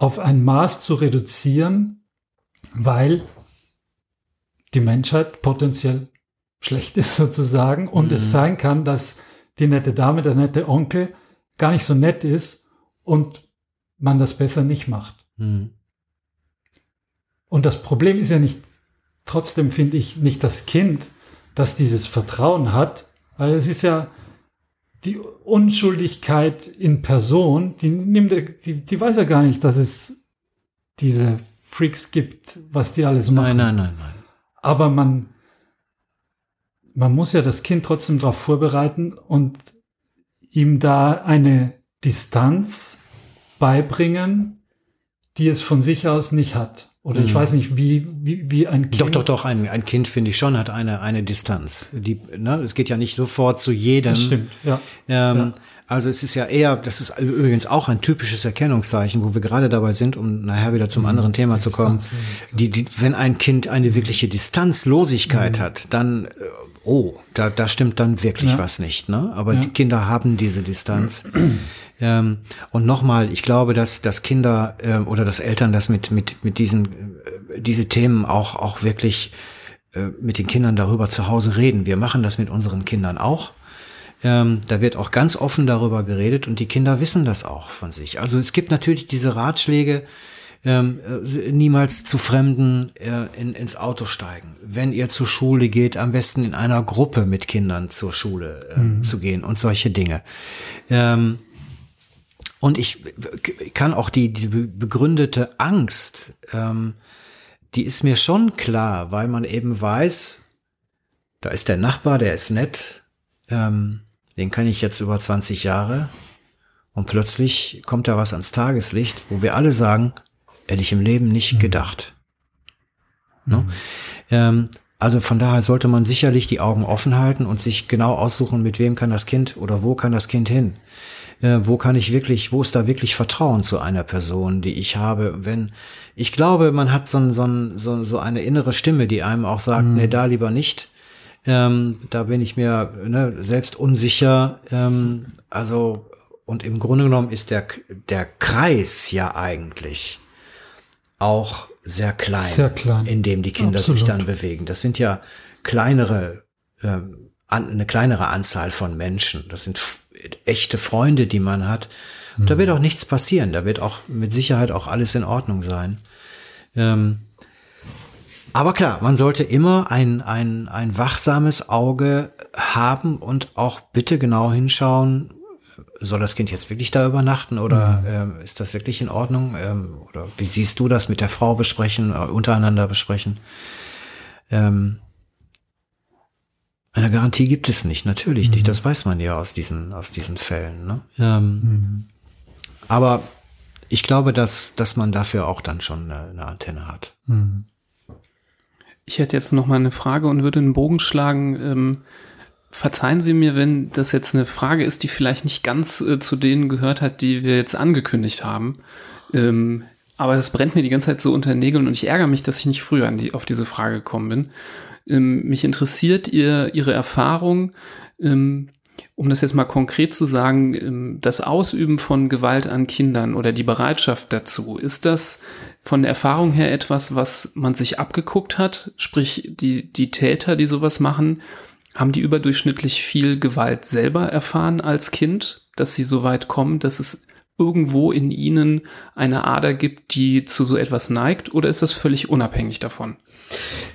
B: auf ein Maß zu reduzieren, weil die Menschheit potenziell schlecht ist sozusagen und es sein kann, dass die nette Dame, der nette Onkel gar nicht so nett ist und man das besser nicht macht.
C: Mhm.
B: Und das Problem ist ja nicht, trotzdem finde ich, nicht das Kind, das dieses Vertrauen hat, weil es ist ja die Unschuldigkeit in Person, die nimmt, er- die, die weiß ja gar nicht, dass es diese Freaks gibt, was die alles machen.
C: Nein, nein, nein, nein.
B: Aber man, man muss ja das Kind trotzdem darauf vorbereiten und ihm da eine Distanz beibringen, die es von sich aus nicht hat. Oder ich
C: Mhm.
B: weiß nicht, wie, wie, wie ein Kind.
C: Doch, doch, doch, ein, ein Kind, finde ich schon, hat eine, eine Distanz. Die, ne, es geht ja nicht sofort zu jedem.
B: Das stimmt, ja.
C: Ähm,
B: Ja.
C: Also es ist ja eher, das ist übrigens auch ein typisches Erkennungszeichen, wo wir gerade dabei sind, um nachher wieder
B: Mhm.
C: zum anderen Thema zu kommen. Die, die, wenn ein Kind eine wirkliche Distanzlosigkeit hat, dann, äh, oh, da, da stimmt dann wirklich.
B: Ja.
C: was nicht. Ne? Aber
B: Ja.
C: die Kinder haben diese Distanz. ähm, und nochmal, ich glaube, dass, dass Kinder ähm, oder dass Eltern das mit, mit, mit diesen, äh, diese Themen auch, auch wirklich äh, mit den Kindern darüber zu Hause reden. Wir machen das mit unseren Kindern auch. Ähm, da wird auch ganz offen darüber geredet und die Kinder wissen das auch von sich. Also es gibt natürlich diese Ratschläge, ähm, äh, niemals zu Fremden äh, in, ins Auto steigen. Wenn ihr zur Schule geht, am besten in einer Gruppe mit Kindern zur Schule ähm, zu gehen und solche Dinge. Ähm, und ich kann auch die, die begründete Angst, ähm, die ist mir schon klar, weil man eben weiß, da ist der Nachbar, der ist nett, ähm, den kenne ich jetzt über 20 Jahre und plötzlich kommt da was ans Tageslicht, wo wir alle sagen, hätte ich im Leben nicht mhm. gedacht. Ne? Mhm. Ähm, also von daher sollte man sicherlich die Augen offen halten und sich genau aussuchen, mit wem kann das Kind oder wo kann das Kind hin. Äh, wo kann ich wirklich, wo ist da wirklich Vertrauen zu einer Person, die ich habe, wenn, ich glaube, man hat so, so, so, so eine innere Stimme, die einem auch sagt, mhm. nee, da lieber nicht. Ähm, da bin ich mir ne, selbst unsicher. Ähm, also, und im Grunde genommen ist der, der Kreis ja eigentlich auch sehr klein,
B: sehr klein.
C: in dem die Kinder Absolut. sich dann bewegen. Das sind ja kleinere, an, eine kleinere Anzahl von Menschen. Das sind echte Freunde, die man hat. Mhm. Da wird auch nichts passieren. Da wird auch mit Sicherheit auch alles in Ordnung sein. Ähm, aber klar, man sollte immer ein, ein, ein wachsames Auge haben und auch bitte genau hinschauen, soll das Kind jetzt wirklich da übernachten oder mhm. ähm, ist das wirklich in Ordnung? Ähm, oder wie siehst du das mit der Frau besprechen, äh, untereinander besprechen? Ähm, eine Garantie gibt es nicht, natürlich mhm. nicht. Das weiß man ja aus diesen, aus diesen Fällen. Ne? Ähm, mhm. Aber ich glaube, dass, dass man dafür auch dann schon eine, eine Antenne hat. Mhm.
A: Ich hätte jetzt noch mal eine Frage und würde einen Bogen schlagen. Verzeihen Sie mir, wenn das jetzt eine Frage ist, die vielleicht nicht ganz äh, zu denen gehört hat, die wir jetzt angekündigt haben. Ähm, aber das brennt mir die ganze Zeit so unter den Nägeln und ich ärgere mich, dass ich nicht früher die, auf diese Frage gekommen bin. Ähm, mich interessiert ihr, Ihre Erfahrung, ähm, um das jetzt mal konkret zu sagen, ähm, das Ausüben von Gewalt an Kindern oder die Bereitschaft dazu, ist das von der Erfahrung her etwas, was man sich abgeguckt hat? Sprich, die, die Täter, die sowas machen, haben die überdurchschnittlich viel Gewalt selber erfahren als Kind, dass sie so weit kommen, dass es irgendwo in ihnen eine Ader gibt, die zu so etwas neigt, oder ist das völlig unabhängig davon?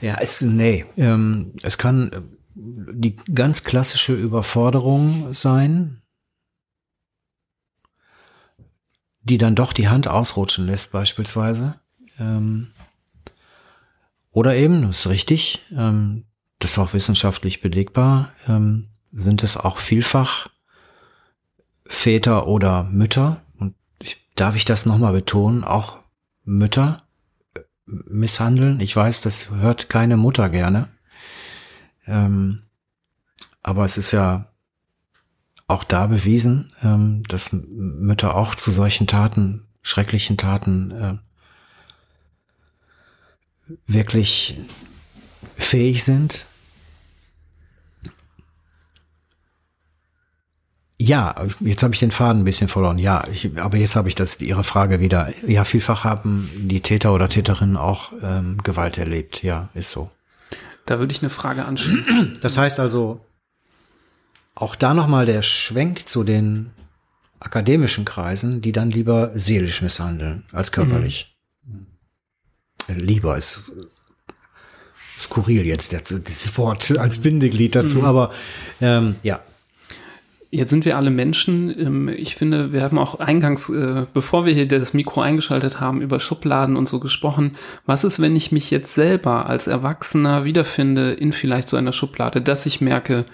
C: Ja, es, nee, ähm, es kann äh, die ganz klassische Überforderung sein, die dann doch die Hand ausrutschen lässt beispielsweise. Ähm, oder eben, das ist richtig, ähm, das ist auch wissenschaftlich belegbar, ähm, sind es auch vielfach Väter oder Mütter, und ich, darf ich das nochmal betonen, auch Mütter äh, misshandeln. Ich weiß, das hört keine Mutter gerne. Ähm, aber es ist ja auch da bewiesen, ähm, dass Mütter auch zu solchen Taten, schrecklichen Taten, äh, wirklich fähig sind. Ja, jetzt habe ich den Faden ein bisschen verloren. Ja, ich, aber jetzt habe ich das Ihre Frage wieder. Ja, vielfach haben die Täter oder Täterinnen auch ähm, Gewalt erlebt. Ja, ist so.
A: Da würde ich eine Frage anschließen.
C: Das heißt also, auch da nochmal der Schwenk zu den akademischen Kreisen, die dann lieber seelisch misshandeln als körperlich. Mhm. Lieber ist skurril jetzt, dieses Wort als Bindeglied dazu, mhm. aber ähm, ja.
A: Jetzt sind wir alle Menschen. Ähm, ich finde, wir haben auch eingangs, äh, bevor wir hier das Mikro eingeschaltet haben, über Schubladen und so gesprochen. Was ist, wenn ich mich jetzt selber als Erwachsener wiederfinde in vielleicht so einer Schublade, dass ich merke,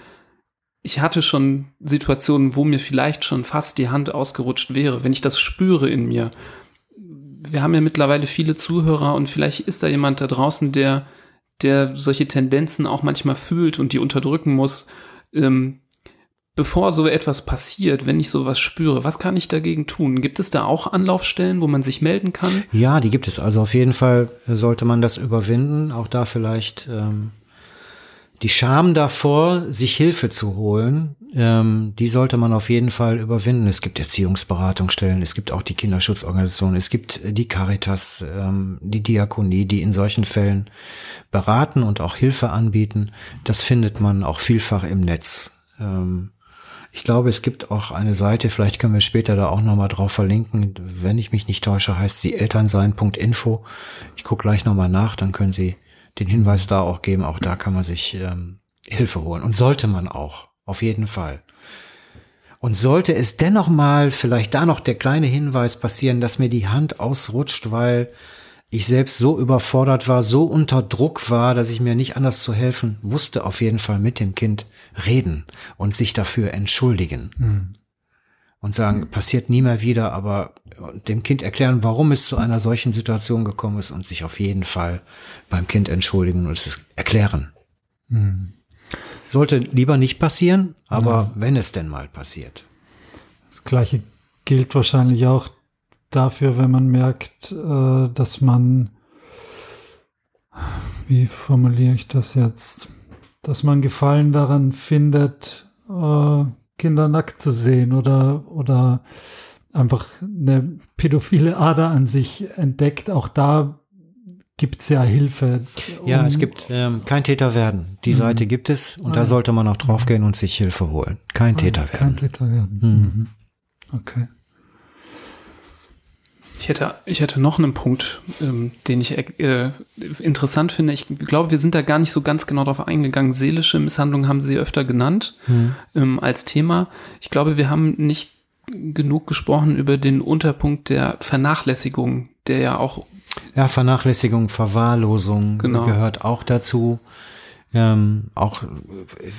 A: ich hatte schon Situationen, wo mir vielleicht schon fast die Hand ausgerutscht wäre, wenn ich das spüre in mir. Wir haben ja mittlerweile viele Zuhörer und vielleicht ist da jemand da draußen, der der solche Tendenzen auch manchmal fühlt und die unterdrücken muss, ähm, bevor so etwas passiert, wenn ich sowas spüre, was kann ich dagegen tun? Gibt es da auch Anlaufstellen, wo man sich melden kann?
C: Ja, die gibt es. Also auf jeden Fall sollte man das überwinden. Auch da vielleicht ähm, die Scham davor, sich Hilfe zu holen, ähm, die sollte man auf jeden Fall überwinden. Es gibt Erziehungsberatungsstellen, es gibt auch die Kinderschutzorganisationen, es gibt die Caritas, ähm, die Diakonie, die in solchen Fällen beraten und auch Hilfe anbieten. Das findet man auch vielfach im Netz. Ähm, ich glaube, es gibt auch eine Seite, vielleicht können wir später da auch nochmal drauf verlinken. Wenn ich mich nicht täusche, heißt sie elternsein.info. Ich gucke gleich nochmal nach, dann können Sie den Hinweis da auch geben, auch da kann man sich ähm, Hilfe holen. Und sollte man auch, auf jeden Fall. Und sollte es dennoch mal vielleicht da noch der kleine Hinweis passieren, dass mir die Hand ausrutscht, weil ich selbst so überfordert war, so unter Druck war, dass ich mir nicht anders zu helfen wusste, auf jeden Fall mit dem Kind reden und sich dafür entschuldigen. Mhm. Und sagen, passiert nie mehr wieder, aber dem Kind erklären, warum es zu einer solchen Situation gekommen ist und sich auf jeden Fall beim Kind entschuldigen und es erklären. Mhm. Sollte lieber nicht passieren, aber ja. wenn es denn mal passiert.
B: Das gleiche gilt wahrscheinlich auch dafür, wenn man merkt, äh, dass man, wie formuliere ich das jetzt, dass man Gefallen daran findet, äh, Kinder nackt zu sehen oder, oder einfach eine pädophile Ader an sich entdeckt. Auch da gibt es ja Hilfe.
C: Um ja, es gibt ähm, kein Täter werden. Die mhm. Seite gibt es und ah, da sollte man auch draufgehen und sich Hilfe holen. Kein ah, Täter werden. Kein Täter werden. Mhm.
B: mhm. Okay.
A: Ich hätte, ich hätte noch einen Punkt, ähm, den ich äh, interessant finde. Ich glaube, wir sind da gar nicht so ganz genau darauf eingegangen. Seelische Misshandlungen haben Sie öfter genannt hm. ähm, als Thema. Ich glaube, wir haben nicht genug gesprochen über den Unterpunkt der Vernachlässigung, der ja auch.
C: Ja, Vernachlässigung, Verwahrlosung genau. gehört auch dazu. Ähm, auch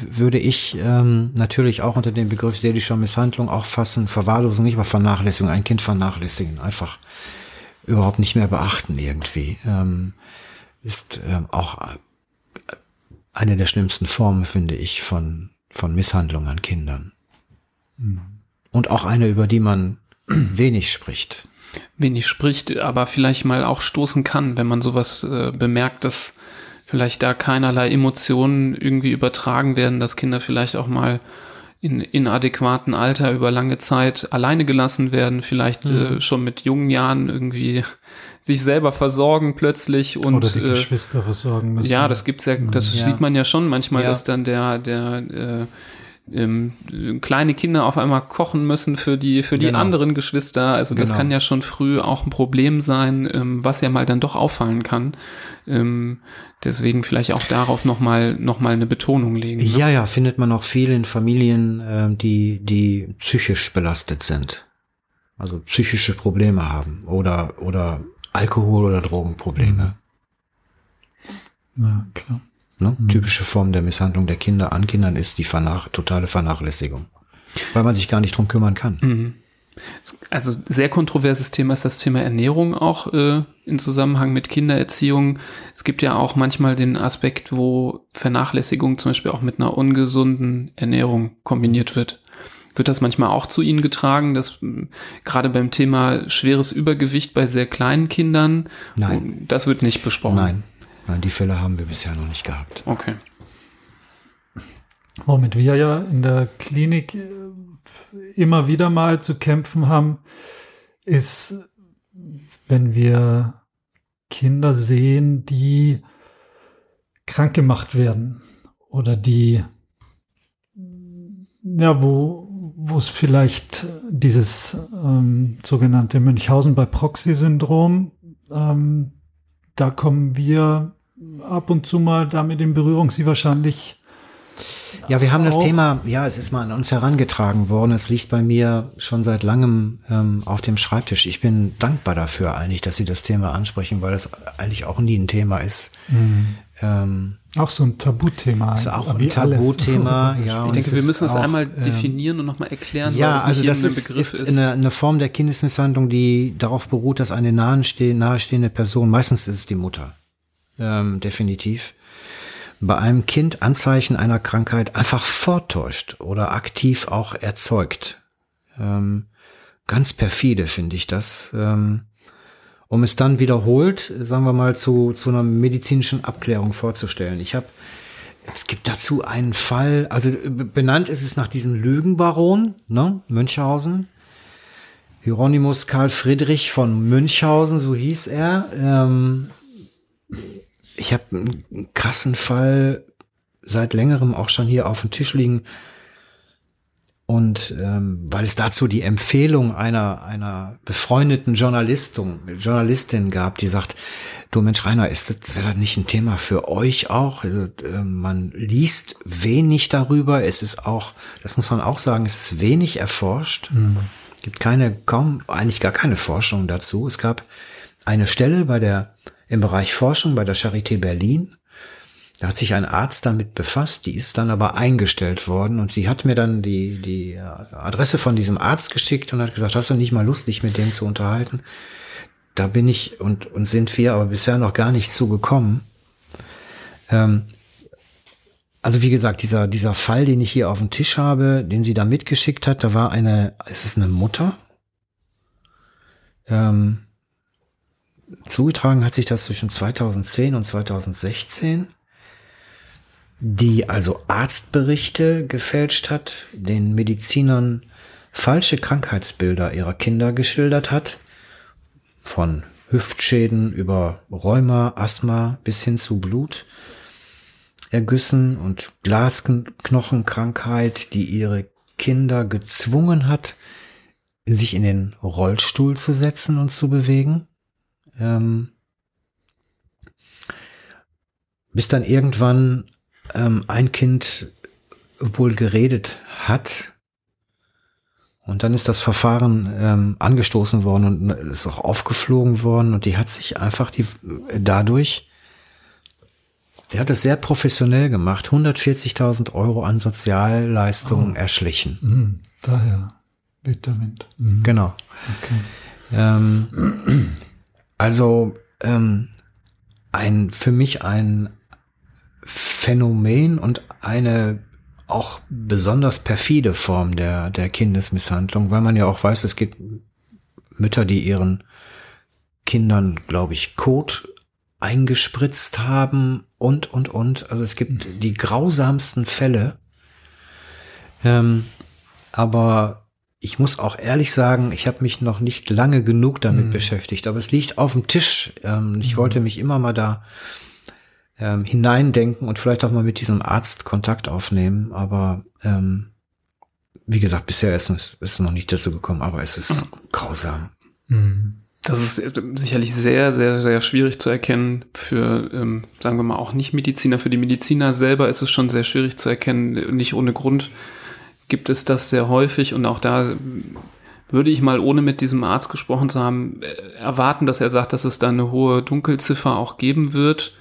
C: würde ich ähm, natürlich auch unter dem Begriff seelischer Misshandlung auch fassen, Verwahrlosung, nicht aber Vernachlässigung, ein Kind vernachlässigen, einfach überhaupt nicht mehr beachten irgendwie, ähm, ist ähm, auch eine der schlimmsten Formen, finde ich, von, von Misshandlung an Kindern. Mhm. Und auch eine, über die man wenig spricht.
A: Wenig spricht, aber vielleicht mal auch stoßen kann, wenn man sowas äh, bemerkt, dass vielleicht da keinerlei Emotionen irgendwie übertragen werden, dass Kinder vielleicht auch mal in inadäquaten Alter über lange Zeit alleine gelassen werden, vielleicht mhm. äh, schon mit jungen Jahren irgendwie sich selber versorgen plötzlich und
B: oder die äh, Geschwister versorgen
A: müssen. Ja, das gibt's ja, das ja. sieht man ja schon manchmal, ja. dass dann der der äh, ähm, kleine Kinder auf einmal kochen müssen für die für die genau. anderen Geschwister. Also das genau. kann ja schon früh auch ein Problem sein, ähm, was ja mal dann doch auffallen kann. Ähm, deswegen vielleicht auch darauf noch mal noch mal eine Betonung legen. Ne?
C: Ja, ja, findet man auch viel in Familien, äh, die die psychisch belastet sind, also psychische Probleme haben oder oder Alkohol- oder Drogenprobleme.
B: Ja, klar.
C: Ne? Mhm. Typische Form der Misshandlung der Kinder an Kindern ist die vernach totale Vernachlässigung, weil man sich gar nicht drum kümmern kann.
A: Mhm. Also sehr kontroverses Thema ist das Thema Ernährung auch äh, in Zusammenhang mit Kindererziehung. Es gibt ja auch manchmal den Aspekt, wo Vernachlässigung zum Beispiel auch mit einer ungesunden Ernährung kombiniert wird. Wird das manchmal auch zu Ihnen getragen, dass gerade beim Thema schweres Übergewicht bei sehr kleinen Kindern,
C: Nein.
A: das wird nicht besprochen?
C: Nein, Nein, die Fälle haben wir bisher noch nicht gehabt.
A: Okay.
B: Womit wir ja in der Klinik äh, immer wieder mal zu kämpfen haben, ist, wenn wir Kinder sehen, die krank gemacht werden oder die, ja, wo, wo es vielleicht dieses ähm, sogenannte Münchhausen bei Proxy-Syndrom ähm, da kommen wir ab und zu mal damit in Berührung. Sie wahrscheinlich.
C: Ja, wir haben das Thema, ja, es ist mal an uns herangetragen worden. Es liegt bei mir schon seit langem ähm, auf dem Schreibtisch. Ich bin dankbar dafür eigentlich, dass Sie das Thema ansprechen, weil das eigentlich auch nie ein Thema ist. Mhm.
B: Ähm, auch so ein Tabuthema.
C: Ist auch ein Tabuthema,
A: ja. Ich denke, wir müssen das einmal ähm, definieren und nochmal erklären.
C: Ja, das also das ist, ist, ist. Eine, eine, Form der Kindesmisshandlung, die darauf beruht, dass eine nahestehende Person, meistens ist es die Mutter, ähm, definitiv, bei einem Kind Anzeichen einer Krankheit einfach vortäuscht oder aktiv auch erzeugt. Ähm, ganz perfide finde ich das. Ähm, um es dann wiederholt, sagen wir mal, zu, zu einer medizinischen Abklärung vorzustellen. Ich habe, es gibt dazu einen Fall, also benannt ist es nach diesem Lügenbaron, ne, Münchhausen. Hieronymus Karl Friedrich von Münchhausen, so hieß er. Ähm, ich habe einen krassen Fall seit längerem auch schon hier auf dem Tisch liegen. Und ähm, weil es dazu die Empfehlung einer, einer befreundeten Journalistin, Journalistin gab, die sagt, du Mensch Rainer, ist das, wäre das nicht ein Thema für euch auch? Also, äh, man liest wenig darüber. Es ist auch, das muss man auch sagen, es ist wenig erforscht. Mhm. Es gibt keine, kaum, eigentlich gar keine Forschung dazu. Es gab eine Stelle bei der, im Bereich Forschung bei der Charité Berlin. Da hat sich ein Arzt damit befasst, die ist dann aber eingestellt worden und sie hat mir dann die, die Adresse von diesem Arzt geschickt und hat gesagt, hast du nicht mal Lust, dich mit dem zu unterhalten? Da bin ich und, und sind wir aber bisher noch gar nicht zugekommen. Ähm, also wie gesagt, dieser, dieser Fall, den ich hier auf dem Tisch habe, den sie da mitgeschickt hat, da war eine, ist es eine Mutter? Ähm, zugetragen hat sich das zwischen 2010 und 2016, die also Arztberichte gefälscht hat, den Medizinern falsche Krankheitsbilder ihrer Kinder geschildert hat, von Hüftschäden über Rheuma, Asthma bis hin zu Blut Ergüssen und Glasknochenkrankheit, die ihre Kinder gezwungen hat, sich in den Rollstuhl zu setzen und zu bewegen. Ähm, bis dann irgendwann ähm, ein Kind wohl geredet hat. Und dann ist das Verfahren ähm, angestoßen worden und ist auch aufgeflogen worden und die hat sich einfach die dadurch der hat es sehr professionell gemacht, 140.000 Euro an Sozialleistungen oh. erschlichen.
B: Mhm. Daher weht Wind.
C: Mhm. Genau. Okay. Ähm, also ähm, ein für mich ein Phänomen und eine auch besonders perfide Form der, der Kindesmisshandlung, weil man ja auch weiß, es gibt Mütter, die ihren Kindern, glaube ich, Kot eingespritzt haben und, und, und. Also es gibt mhm. die grausamsten Fälle. Ähm, aber ich muss auch ehrlich sagen, ich habe mich noch nicht lange genug damit mhm. beschäftigt. Aber es liegt auf dem Tisch. Ähm, ich mhm. wollte mich immer mal da ähm, hineindenken und vielleicht auch mal mit diesem Arzt Kontakt aufnehmen. Aber ähm, wie gesagt, bisher ist es, noch nicht dazu gekommen, aber es ist grausam.
A: Mhm. Das ist äh, sicherlich sehr, sehr, sehr schwierig zu erkennen für, ähm, sagen wir mal, auch Nicht-Mediziner. Für die Mediziner selber ist es schon sehr schwierig zu erkennen. Nicht ohne Grund gibt es das sehr häufig und auch da würde ich mal, ohne mit diesem Arzt gesprochen zu haben, äh, erwarten, dass er sagt, dass es da eine hohe Dunkelziffer auch geben wird.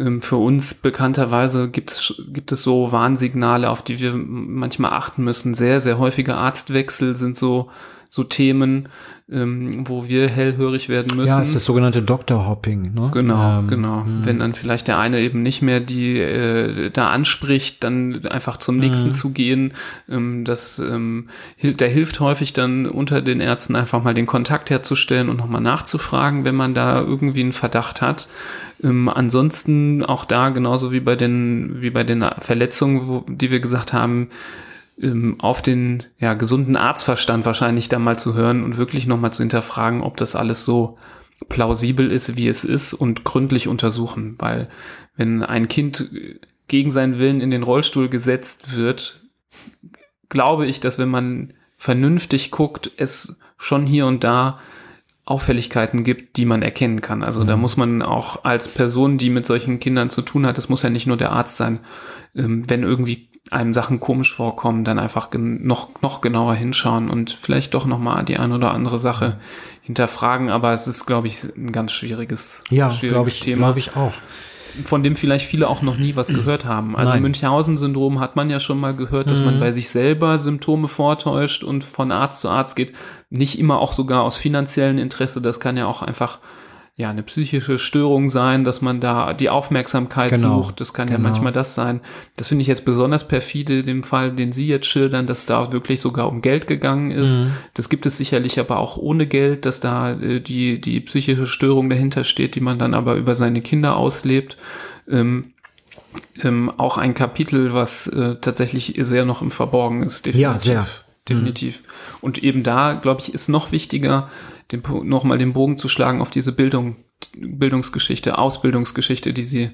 A: Ähm, für uns bekannterweise gibt es, gibt es so Warnsignale, auf die wir manchmal achten müssen. Sehr, sehr häufige Arztwechsel sind so, so Themen ähm, wo wir hellhörig werden müssen. Ja,
C: es ist das sogenannte Doctor Hopping. Ne?
A: Genau, ähm, genau. Mh. Hm. Wenn dann vielleicht der eine eben nicht mehr die äh, da anspricht, dann einfach zum nächsten mhm. zu gehen. Ähm, das, ähm, der hilft häufig dann unter den Ärzten einfach mal den Kontakt herzustellen und nochmal nachzufragen, wenn man da irgendwie einen Verdacht hat. Ähm, ansonsten auch da genauso wie bei den wie bei den Verletzungen, wo, die wir gesagt haben, ähm, auf den ja, gesunden Arztverstand wahrscheinlich da mal zu hören und wirklich nochmal zu hinterfragen, ob das alles so plausibel ist, wie es ist und gründlich untersuchen. Weil wenn ein Kind gegen seinen Willen in den Rollstuhl gesetzt wird, glaube ich, dass wenn man vernünftig guckt, es schon hier und da Auffälligkeiten gibt, die man erkennen kann. Also mhm. da muss man auch als Person, die mit solchen Kindern zu tun hat, das muss ja nicht nur der Arzt sein, ähm, wenn irgendwie einem Sachen komisch vorkommen, dann einfach noch, noch genauer hinschauen und vielleicht doch nochmal die ein oder andere Sache hinterfragen. Aber es ist, glaube ich, ein ganz schwieriges,
C: ja, schwieriges ich, Thema. glaube ich auch.
A: Von dem vielleicht viele auch noch nie was gehört haben. Also Münchhausen-Syndrom hat man ja schon mal gehört, dass mhm. man bei sich selber Symptome vortäuscht und von Arzt zu Arzt geht. Nicht immer auch sogar aus finanziellen Interesse. Das kann ja auch einfach ja, eine psychische Störung sein, dass man da die Aufmerksamkeit genau, sucht. Das kann genau. ja manchmal das sein. Das finde ich jetzt besonders perfide, dem Fall, den Sie jetzt schildern, dass da wirklich sogar um Geld gegangen ist. Mhm. Das gibt es sicherlich aber auch ohne Geld, dass da äh, die, die psychische Störung dahinter steht, die man dann aber über seine Kinder auslebt. Ähm, ähm, auch ein Kapitel, was äh, tatsächlich sehr noch im Verborgen ist.
C: Definitiv. Ja, sehr.
A: Definitiv. Mhm. Und eben da, glaube ich, ist noch wichtiger, den, nochmal den Bogen zu schlagen auf diese Bildung, Bildungsgeschichte, Ausbildungsgeschichte, die Sie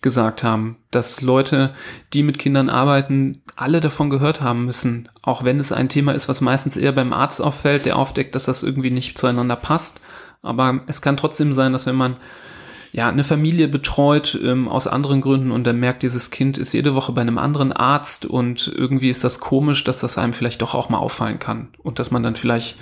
A: gesagt haben, dass Leute, die mit Kindern arbeiten, alle davon gehört haben müssen, auch wenn es ein Thema ist, was meistens eher beim Arzt auffällt, der aufdeckt, dass das irgendwie nicht zueinander passt. Aber es kann trotzdem sein, dass wenn man ja eine Familie betreut ähm, aus anderen Gründen und dann merkt dieses Kind ist jede Woche bei einem anderen Arzt und irgendwie ist das komisch, dass das einem vielleicht doch auch mal auffallen kann und dass man dann vielleicht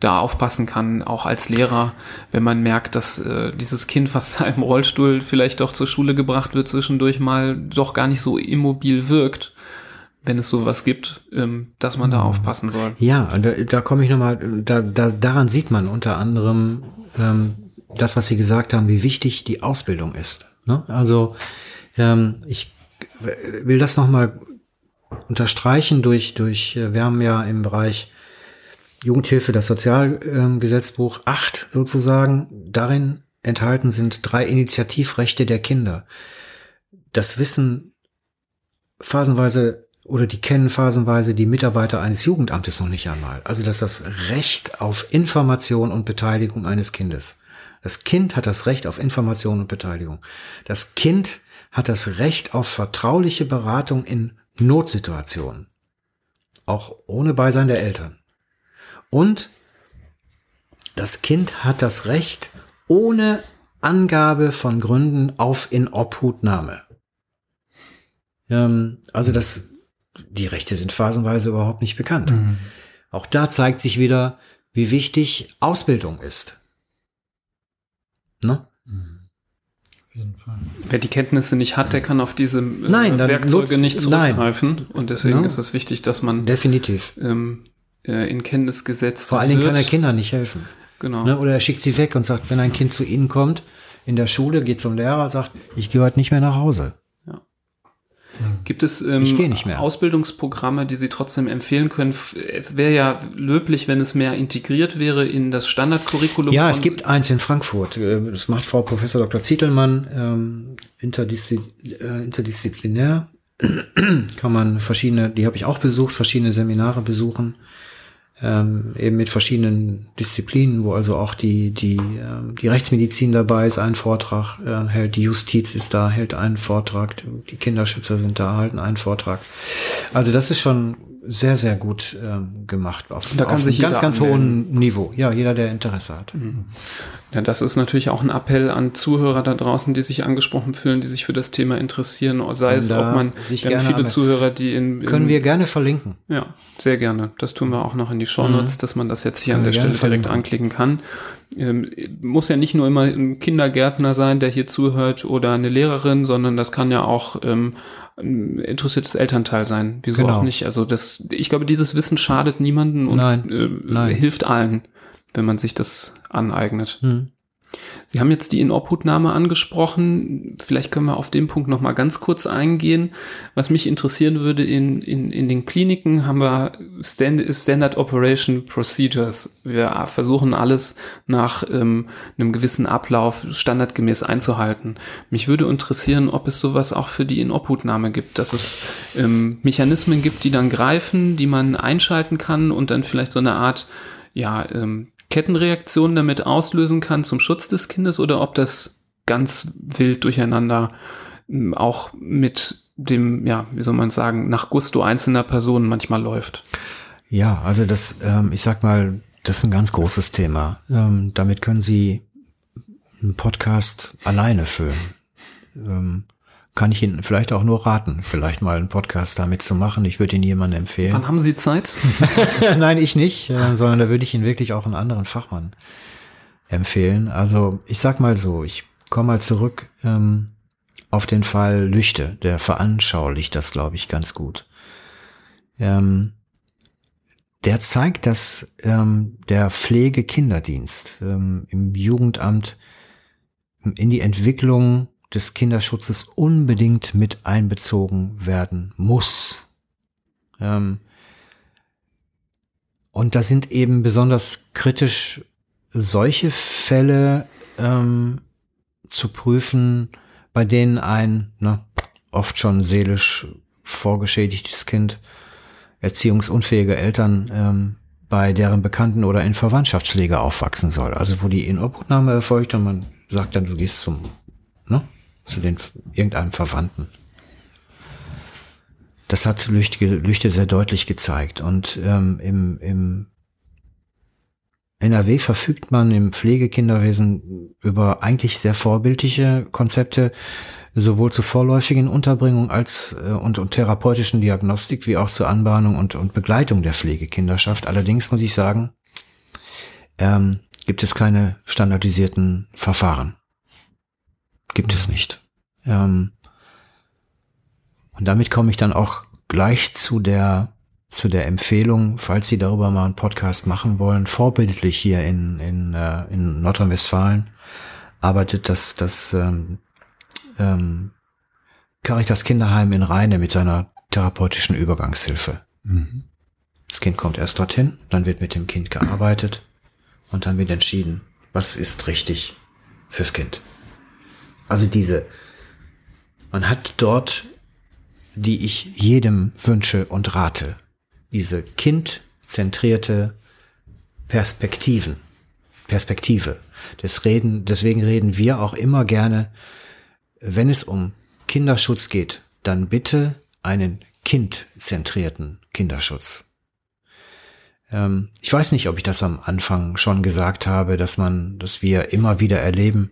A: da aufpassen kann, auch als Lehrer, wenn man merkt, dass äh, dieses Kind, was da im Rollstuhl vielleicht doch zur Schule gebracht wird, zwischendurch mal doch gar nicht so immobil wirkt wenn es sowas gibt, ähm, dass man da mhm. aufpassen soll.
C: Ja, da, da komme ich nochmal, da, da, daran sieht man unter anderem ähm, das, was Sie gesagt haben, wie wichtig die Ausbildung ist. Ne? Also ähm, ich will das nochmal unterstreichen durch, durch, äh, wir haben ja im Bereich Jugendhilfe das Sozialgesetzbuch ähm, 8 sozusagen. Darin enthalten sind drei Initiativrechte der Kinder. Das wissen phasenweise oder die kennen phasenweise die Mitarbeiter eines Jugendamtes noch nicht einmal. Also das ist das Recht auf Information und Beteiligung eines Kindes. Das Kind hat das Recht auf Information und Beteiligung. Das Kind hat das Recht auf vertrauliche Beratung in Notsituationen. Auch ohne Beisein der Eltern. Und das Kind hat das Recht ohne Angabe von Gründen auf Inobhutnahme. Ähm, also das, die Rechte sind phasenweise überhaupt nicht bekannt. Mhm. Auch da zeigt sich wieder, wie wichtig Ausbildung ist.
A: Ne? Wer die Kenntnisse nicht hat, der kann auf diese äh, nein, Werkzeuge nicht zurückgreifen. Nein. Und deswegen ja. ist es wichtig, dass man
C: definitiv
A: ähm, äh, in Kenntnis gesetzt
C: Vor allen Dingen kann er Kindern nicht helfen. Genau. Ne? Oder er schickt sie weg und sagt, wenn ein Kind zu Ihnen kommt, in der Schule, geht zum Lehrer, sagt, ich gehe heute nicht mehr nach Hause.
A: Gibt es ähm, Ausbildungsprogramme, die Sie trotzdem empfehlen können? Es wäre ja löblich, wenn es mehr integriert wäre in das Standardcurriculum.
C: Ja, es gibt eins in Frankfurt. Äh, das macht Frau Professor Dr. Zietelmann ähm, interdiszi äh, interdisziplinär. Kann man verschiedene, die habe ich auch besucht, verschiedene Seminare besuchen ähm, eben mit verschiedenen Disziplinen, wo also auch die, die, ähm, die Rechtsmedizin dabei ist, einen Vortrag äh, hält, die Justiz ist da, hält einen Vortrag, die Kinderschützer sind da, halten einen Vortrag. Also das ist schon sehr, sehr gut ähm, gemacht.
A: Auf, da kann auf sich
C: ganz, ganz hohen Niveau. Ja, jeder, der Interesse hat. Mhm.
A: Ja, das ist natürlich auch ein Appell an Zuhörer da draußen, die sich angesprochen fühlen, die sich für das Thema interessieren, sei es, ob man
C: sich gerne viele
A: Zuhörer, die in,
C: in, Können wir gerne verlinken.
A: Ja, sehr gerne. Das tun wir auch noch in die Shownotes, mhm. dass man das jetzt hier Können an der Stelle direkt anklicken kann. Ähm, muss ja nicht nur immer ein Kindergärtner sein, der hier zuhört oder eine Lehrerin, sondern das kann ja auch ähm, ein interessiertes Elternteil sein. Wieso genau. auch nicht? Also das, ich glaube, dieses Wissen schadet niemanden und
C: nein, äh, nein.
A: hilft allen, wenn man sich das aneignet. Hm. Sie haben jetzt die Inobhutnahme angesprochen. Vielleicht können wir auf den Punkt noch mal ganz kurz eingehen. Was mich interessieren würde, in, in, in den Kliniken haben wir Stand, Standard Operation Procedures. Wir versuchen alles nach ähm, einem gewissen Ablauf standardgemäß einzuhalten. Mich würde interessieren, ob es sowas auch für die Inobhutnahme gibt, dass es ähm, Mechanismen gibt, die dann greifen, die man einschalten kann und dann vielleicht so eine Art ja, ähm, Kettenreaktion damit auslösen kann zum Schutz des Kindes oder ob das ganz wild durcheinander hm, auch mit dem, ja, wie soll man sagen, nach Gusto einzelner Personen manchmal läuft.
C: Ja, also das, ähm, ich sag mal, das ist ein ganz großes Thema. Ähm, damit können Sie einen Podcast alleine füllen. Ähm, kann ich Ihnen vielleicht auch nur raten, vielleicht mal einen Podcast damit zu machen. Ich würde Ihnen jemanden empfehlen.
A: Wann haben Sie Zeit?
C: Nein, ich nicht, äh, sondern da würde ich Ihnen wirklich auch einen anderen Fachmann empfehlen. Also ich sag mal so, ich komme mal zurück ähm, auf den Fall Lüchte. Der veranschaulicht das, glaube ich, ganz gut. Ähm, der zeigt, dass ähm, der Pflegekinderdienst ähm, im Jugendamt in die Entwicklung des Kinderschutzes unbedingt mit einbezogen werden muss. Ähm, und da sind eben besonders kritisch solche Fälle ähm, zu prüfen, bei denen ein ne, oft schon seelisch vorgeschädigtes Kind erziehungsunfähige Eltern ähm, bei deren Bekannten oder in Verwandtschaftspflege aufwachsen soll. Also wo die Inobhutnahme erfolgt und man sagt dann, du gehst zum zu den irgendeinem Verwandten. Das hat Lüchte, Lüchte sehr deutlich gezeigt. Und ähm, im, im, NRW verfügt man im Pflegekinderwesen über eigentlich sehr vorbildliche Konzepte, sowohl zur vorläufigen Unterbringung als äh, und, und therapeutischen Diagnostik wie auch zur Anbahnung und, und Begleitung der Pflegekinderschaft. Allerdings muss ich sagen, ähm, gibt es keine standardisierten Verfahren. Gibt es nicht. Ähm, und damit komme ich dann auch gleich zu der zu der Empfehlung, falls Sie darüber mal einen Podcast machen wollen, vorbildlich hier in, in, äh, in Nordrhein-Westfalen arbeitet das, das ähm, ähm, Caritas Kinderheim in Rheine mit seiner therapeutischen Übergangshilfe. Mhm. Das Kind kommt erst dorthin, dann wird mit dem Kind gearbeitet und dann wird entschieden, was ist richtig fürs Kind. Also diese, man hat dort, die ich jedem wünsche und rate, diese kindzentrierte Perspektiven, Perspektive. Das reden, deswegen reden wir auch immer gerne, wenn es um Kinderschutz geht, dann bitte einen kindzentrierten Kinderschutz. Ähm, ich weiß nicht, ob ich das am Anfang schon gesagt habe, dass man, dass wir immer wieder erleben,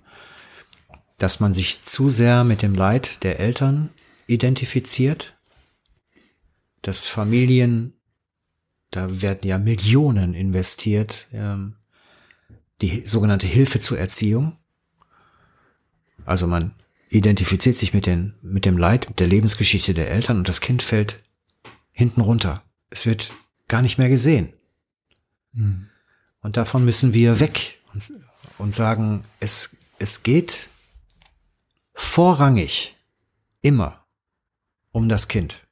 C: dass man sich zu sehr mit dem Leid der Eltern identifiziert, dass Familien da werden ja Millionen investiert, ähm, die sogenannte Hilfe zur Erziehung. Also man identifiziert sich mit, den, mit dem Leid, mit der Lebensgeschichte der Eltern und das Kind fällt hinten runter. Es wird gar nicht mehr gesehen. Mhm. Und davon müssen wir weg und, und sagen, es, es geht vorrangig immer um das Kind.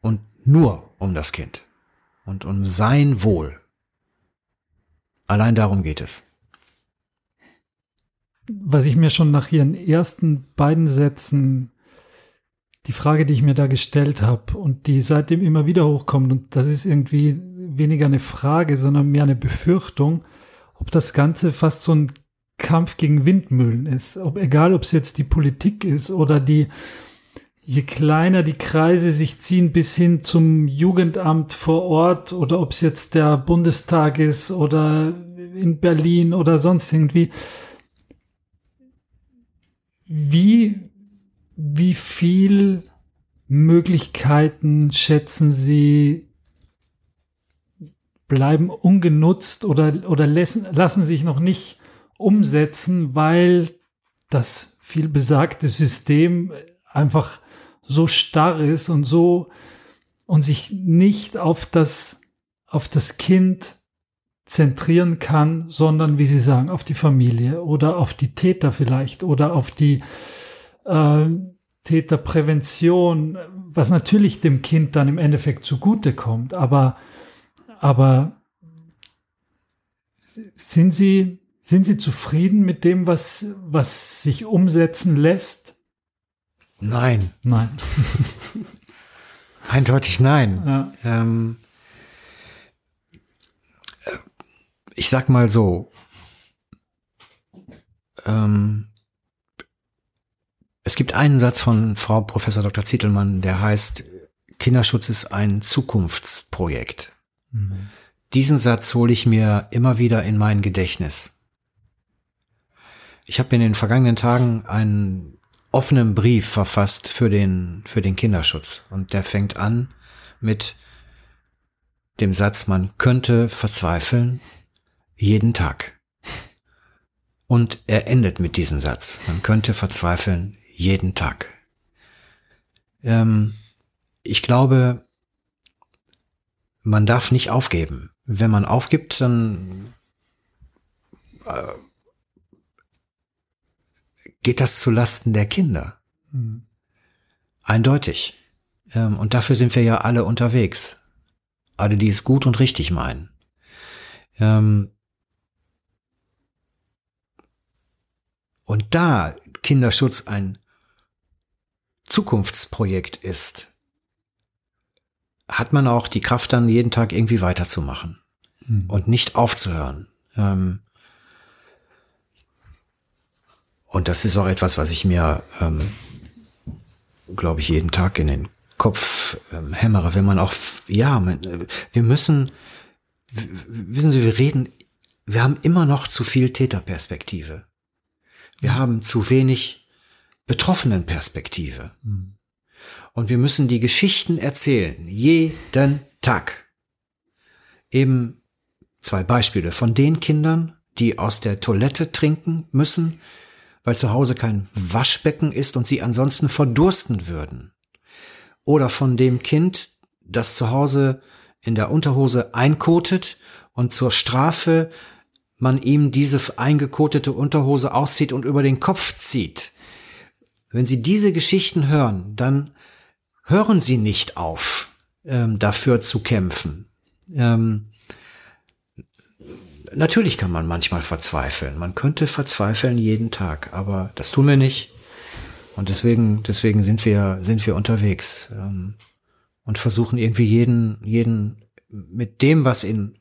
C: Und nur um das Kind und um sein Wohl. Allein darum geht es.
B: Was ich mir schon nach Ihren ersten beiden Sätzen, die Frage, die ich mir da gestellt habe und die seitdem immer wieder hochkommt, und das ist irgendwie weniger eine Frage, sondern mehr eine Befürchtung, ob das Ganze fast so ein Kampf gegen Windmühlen ist. Ob, egal, ob es jetzt die Politik ist oder die, je kleiner die Kreise sich ziehen bis hin zum Jugendamt vor Ort oder ob es jetzt der Bundestag ist oder in Berlin oder sonst irgendwie, wie, wie viel Möglichkeiten schätzen Sie bleiben ungenutzt oder, oder lassen, lassen sich noch nicht umsetzen, weil das viel besagte System einfach so starr ist und so und sich nicht auf das, auf das Kind zentrieren kann, sondern, wie Sie sagen, auf die Familie oder auf die Täter vielleicht oder auf die äh, Täterprävention, was natürlich dem Kind dann im Endeffekt zugute kommt. Aber, aber sind Sie, sind Sie zufrieden mit dem, was, was sich umsetzen lässt?
C: Nein.
B: Nein.
C: Eindeutig nein. Ja. Ähm, äh, ich sag mal so, ähm, es gibt einen Satz von Frau Professor Dr. Zittelmann, der heißt, Kinderschutz ist ein Zukunftsprojekt. Mhm. Diesen Satz hole ich mir immer wieder in mein Gedächtnis. Ich habe in den vergangenen Tagen einen offenen Brief verfasst für den, für den Kinderschutz. Und der fängt an mit dem Satz, man könnte verzweifeln jeden Tag. Und er endet mit diesem Satz, man könnte verzweifeln jeden Tag. Ähm, ich glaube, man darf nicht aufgeben. Wenn man aufgibt, dann äh, geht das zu Lasten der Kinder. Mhm. Eindeutig. Ähm, und dafür sind wir ja alle unterwegs. Alle, die es gut und richtig meinen. Ähm, und da Kinderschutz ein Zukunftsprojekt ist, hat man auch die Kraft dann jeden Tag irgendwie weiterzumachen mhm. und nicht aufzuhören. Ähm, und das ist auch etwas, was ich mir, ähm, glaube ich, jeden Tag in den Kopf ähm, hämmere, wenn man auch, ja, äh, wir müssen wissen Sie, wir reden, wir haben immer noch zu viel Täterperspektive. Wir haben zu wenig Betroffenenperspektive. Mhm. Und wir müssen die Geschichten erzählen, jeden Tag. Eben zwei Beispiele von den Kindern, die aus der Toilette trinken müssen, weil zu Hause kein Waschbecken ist und sie ansonsten verdursten würden. Oder von dem Kind, das zu Hause in der Unterhose einkotet und zur Strafe man ihm diese eingekotete Unterhose auszieht und über den Kopf zieht. Wenn Sie diese Geschichten hören, dann hören Sie nicht auf, ähm, dafür zu kämpfen. Ähm, natürlich kann man manchmal verzweifeln. Man könnte verzweifeln jeden Tag, aber das tun wir nicht. Und deswegen, deswegen sind wir, sind wir unterwegs ähm, und versuchen irgendwie jeden, jeden mit dem, was in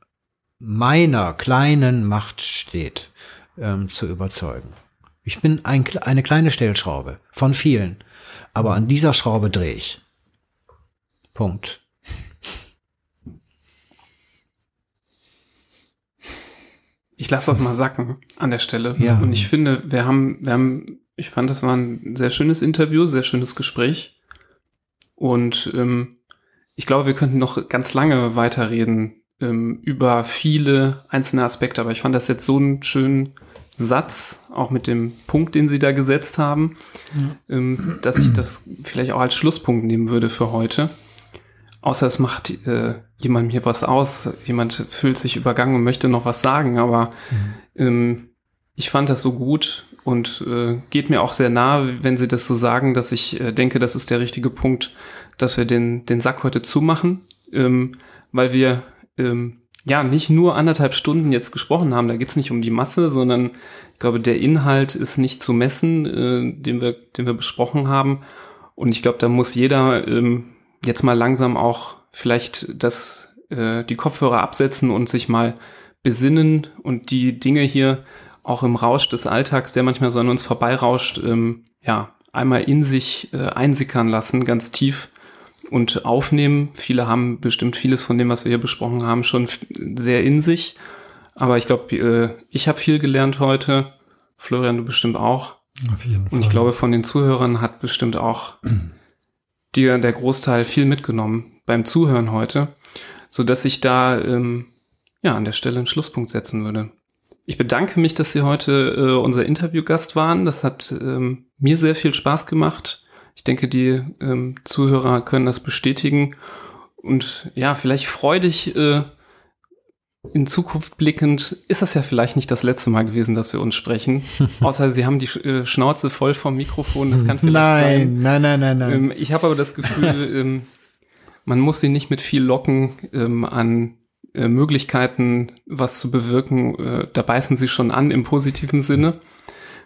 C: meiner kleinen Macht steht, ähm, zu überzeugen. Ich bin ein, eine kleine Stellschraube von vielen, aber an dieser Schraube drehe ich. Punkt.
A: Ich lasse das mal sacken an der Stelle.
C: Ja.
A: Und ich finde, wir haben, wir haben, ich fand, das war ein sehr schönes Interview, sehr schönes Gespräch. Und ähm, ich glaube, wir könnten noch ganz lange weiterreden ähm, über viele einzelne Aspekte. Aber ich fand das jetzt so einen schönen Satz, auch mit dem Punkt, den Sie da gesetzt haben, ja. ähm, dass ich das vielleicht auch als Schlusspunkt nehmen würde für heute. Außer es macht äh, jemand hier was aus, jemand fühlt sich übergangen und möchte noch was sagen, aber mhm. ähm, ich fand das so gut und äh, geht mir auch sehr nahe, wenn Sie das so sagen, dass ich äh, denke, das ist der richtige Punkt, dass wir den, den Sack heute zumachen, ähm, weil wir ähm, ja nicht nur anderthalb Stunden jetzt gesprochen haben. Da geht's nicht um die Masse, sondern ich glaube, der Inhalt ist nicht zu messen, äh, den, wir, den wir besprochen haben. Und ich glaube, da muss jeder ähm, jetzt mal langsam auch vielleicht das, äh, die Kopfhörer absetzen und sich mal besinnen und die Dinge hier auch im Rausch des Alltags, der manchmal so an uns vorbeirauscht, ähm, ja, einmal in sich äh, einsickern lassen, ganz tief und aufnehmen. Viele haben bestimmt vieles von dem, was wir hier besprochen haben, schon sehr in sich. Aber ich glaube, äh, ich habe viel gelernt heute. Florian, du bestimmt auch. Auf jeden Fall. Und ich glaube, von den Zuhörern hat bestimmt auch dir der Großteil viel mitgenommen beim Zuhören heute, so dass ich da ähm, ja an der Stelle einen Schlusspunkt setzen würde. Ich bedanke mich, dass Sie heute äh, unser Interviewgast waren. Das hat ähm, mir sehr viel Spaß gemacht. Ich denke, die ähm, Zuhörer können das bestätigen. Und ja, vielleicht freudig äh, in Zukunft blickend ist das ja vielleicht nicht das letzte Mal gewesen, dass wir uns sprechen. Außer Sie haben die äh, Schnauze voll vom Mikrofon. Das kann vielleicht
C: nein,
A: sein.
C: Nein, nein, nein, nein.
A: Ähm, ich habe aber das Gefühl, ähm, man muss sie nicht mit viel locken ähm, an äh, Möglichkeiten, was zu bewirken. Äh, da beißen sie schon an im positiven Sinne.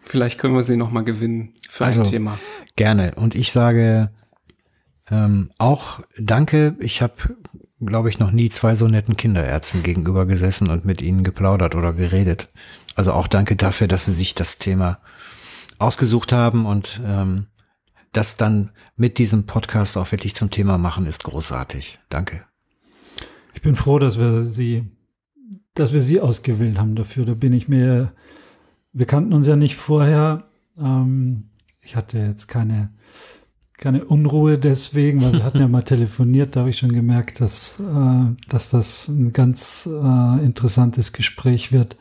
A: Vielleicht können wir sie noch mal gewinnen für also, ein Thema.
C: Gerne. Und ich sage ähm, auch Danke. Ich habe, glaube ich, noch nie zwei so netten Kinderärzten gegenüber gesessen und mit ihnen geplaudert oder geredet. Also auch danke dafür, dass sie sich das Thema ausgesucht haben und ähm, das dann mit diesem Podcast auch wirklich zum Thema machen, ist großartig. Danke.
B: Ich bin froh, dass wir sie, dass wir sie ausgewählt haben dafür. Da bin ich mir, wir kannten uns ja nicht vorher. Ähm, ich hatte jetzt keine, keine Unruhe deswegen, weil wir hatten ja mal telefoniert, da habe ich schon gemerkt, dass, äh, dass das ein ganz äh, interessantes Gespräch wird.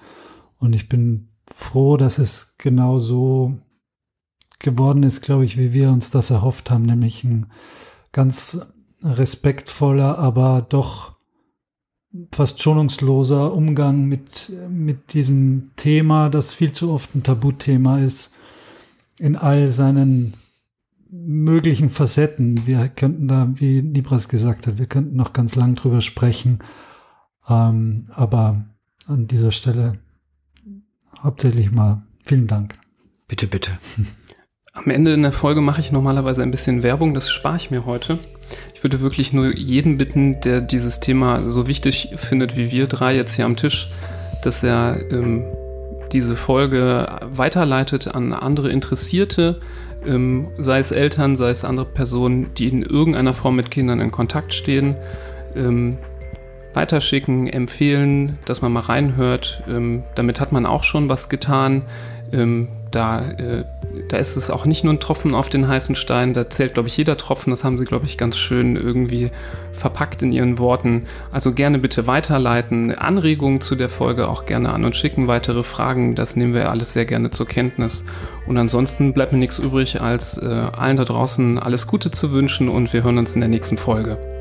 B: Und ich bin froh, dass es genau so geworden ist, glaube ich, wie wir uns das erhofft haben, nämlich ein ganz respektvoller, aber doch fast schonungsloser Umgang mit, mit diesem Thema, das viel zu oft ein Tabuthema ist, in all seinen möglichen Facetten. Wir könnten da, wie Nibras gesagt hat, wir könnten noch ganz lang drüber sprechen. Ähm, aber an dieser Stelle hauptsächlich mal vielen Dank.
C: Bitte, bitte.
A: Am Ende in der Folge mache ich normalerweise ein bisschen Werbung, das spare ich mir heute. Ich würde wirklich nur jeden bitten, der dieses Thema so wichtig findet wie wir drei jetzt hier am Tisch, dass er ähm, diese Folge weiterleitet an andere Interessierte, ähm, sei es Eltern, sei es andere Personen, die in irgendeiner Form mit Kindern in Kontakt stehen. Ähm, weiterschicken, empfehlen, dass man mal reinhört. Ähm, damit hat man auch schon was getan. Ähm, da, äh, da ist es auch nicht nur ein Tropfen auf den heißen Stein, da zählt, glaube ich, jeder Tropfen. Das haben sie, glaube ich, ganz schön irgendwie verpackt in ihren Worten. Also gerne bitte weiterleiten, Anregungen zu der Folge auch gerne an und schicken weitere Fragen. Das nehmen wir alles sehr gerne zur Kenntnis. Und ansonsten bleibt mir nichts übrig, als äh, allen da draußen alles Gute zu wünschen und wir hören uns in der nächsten Folge.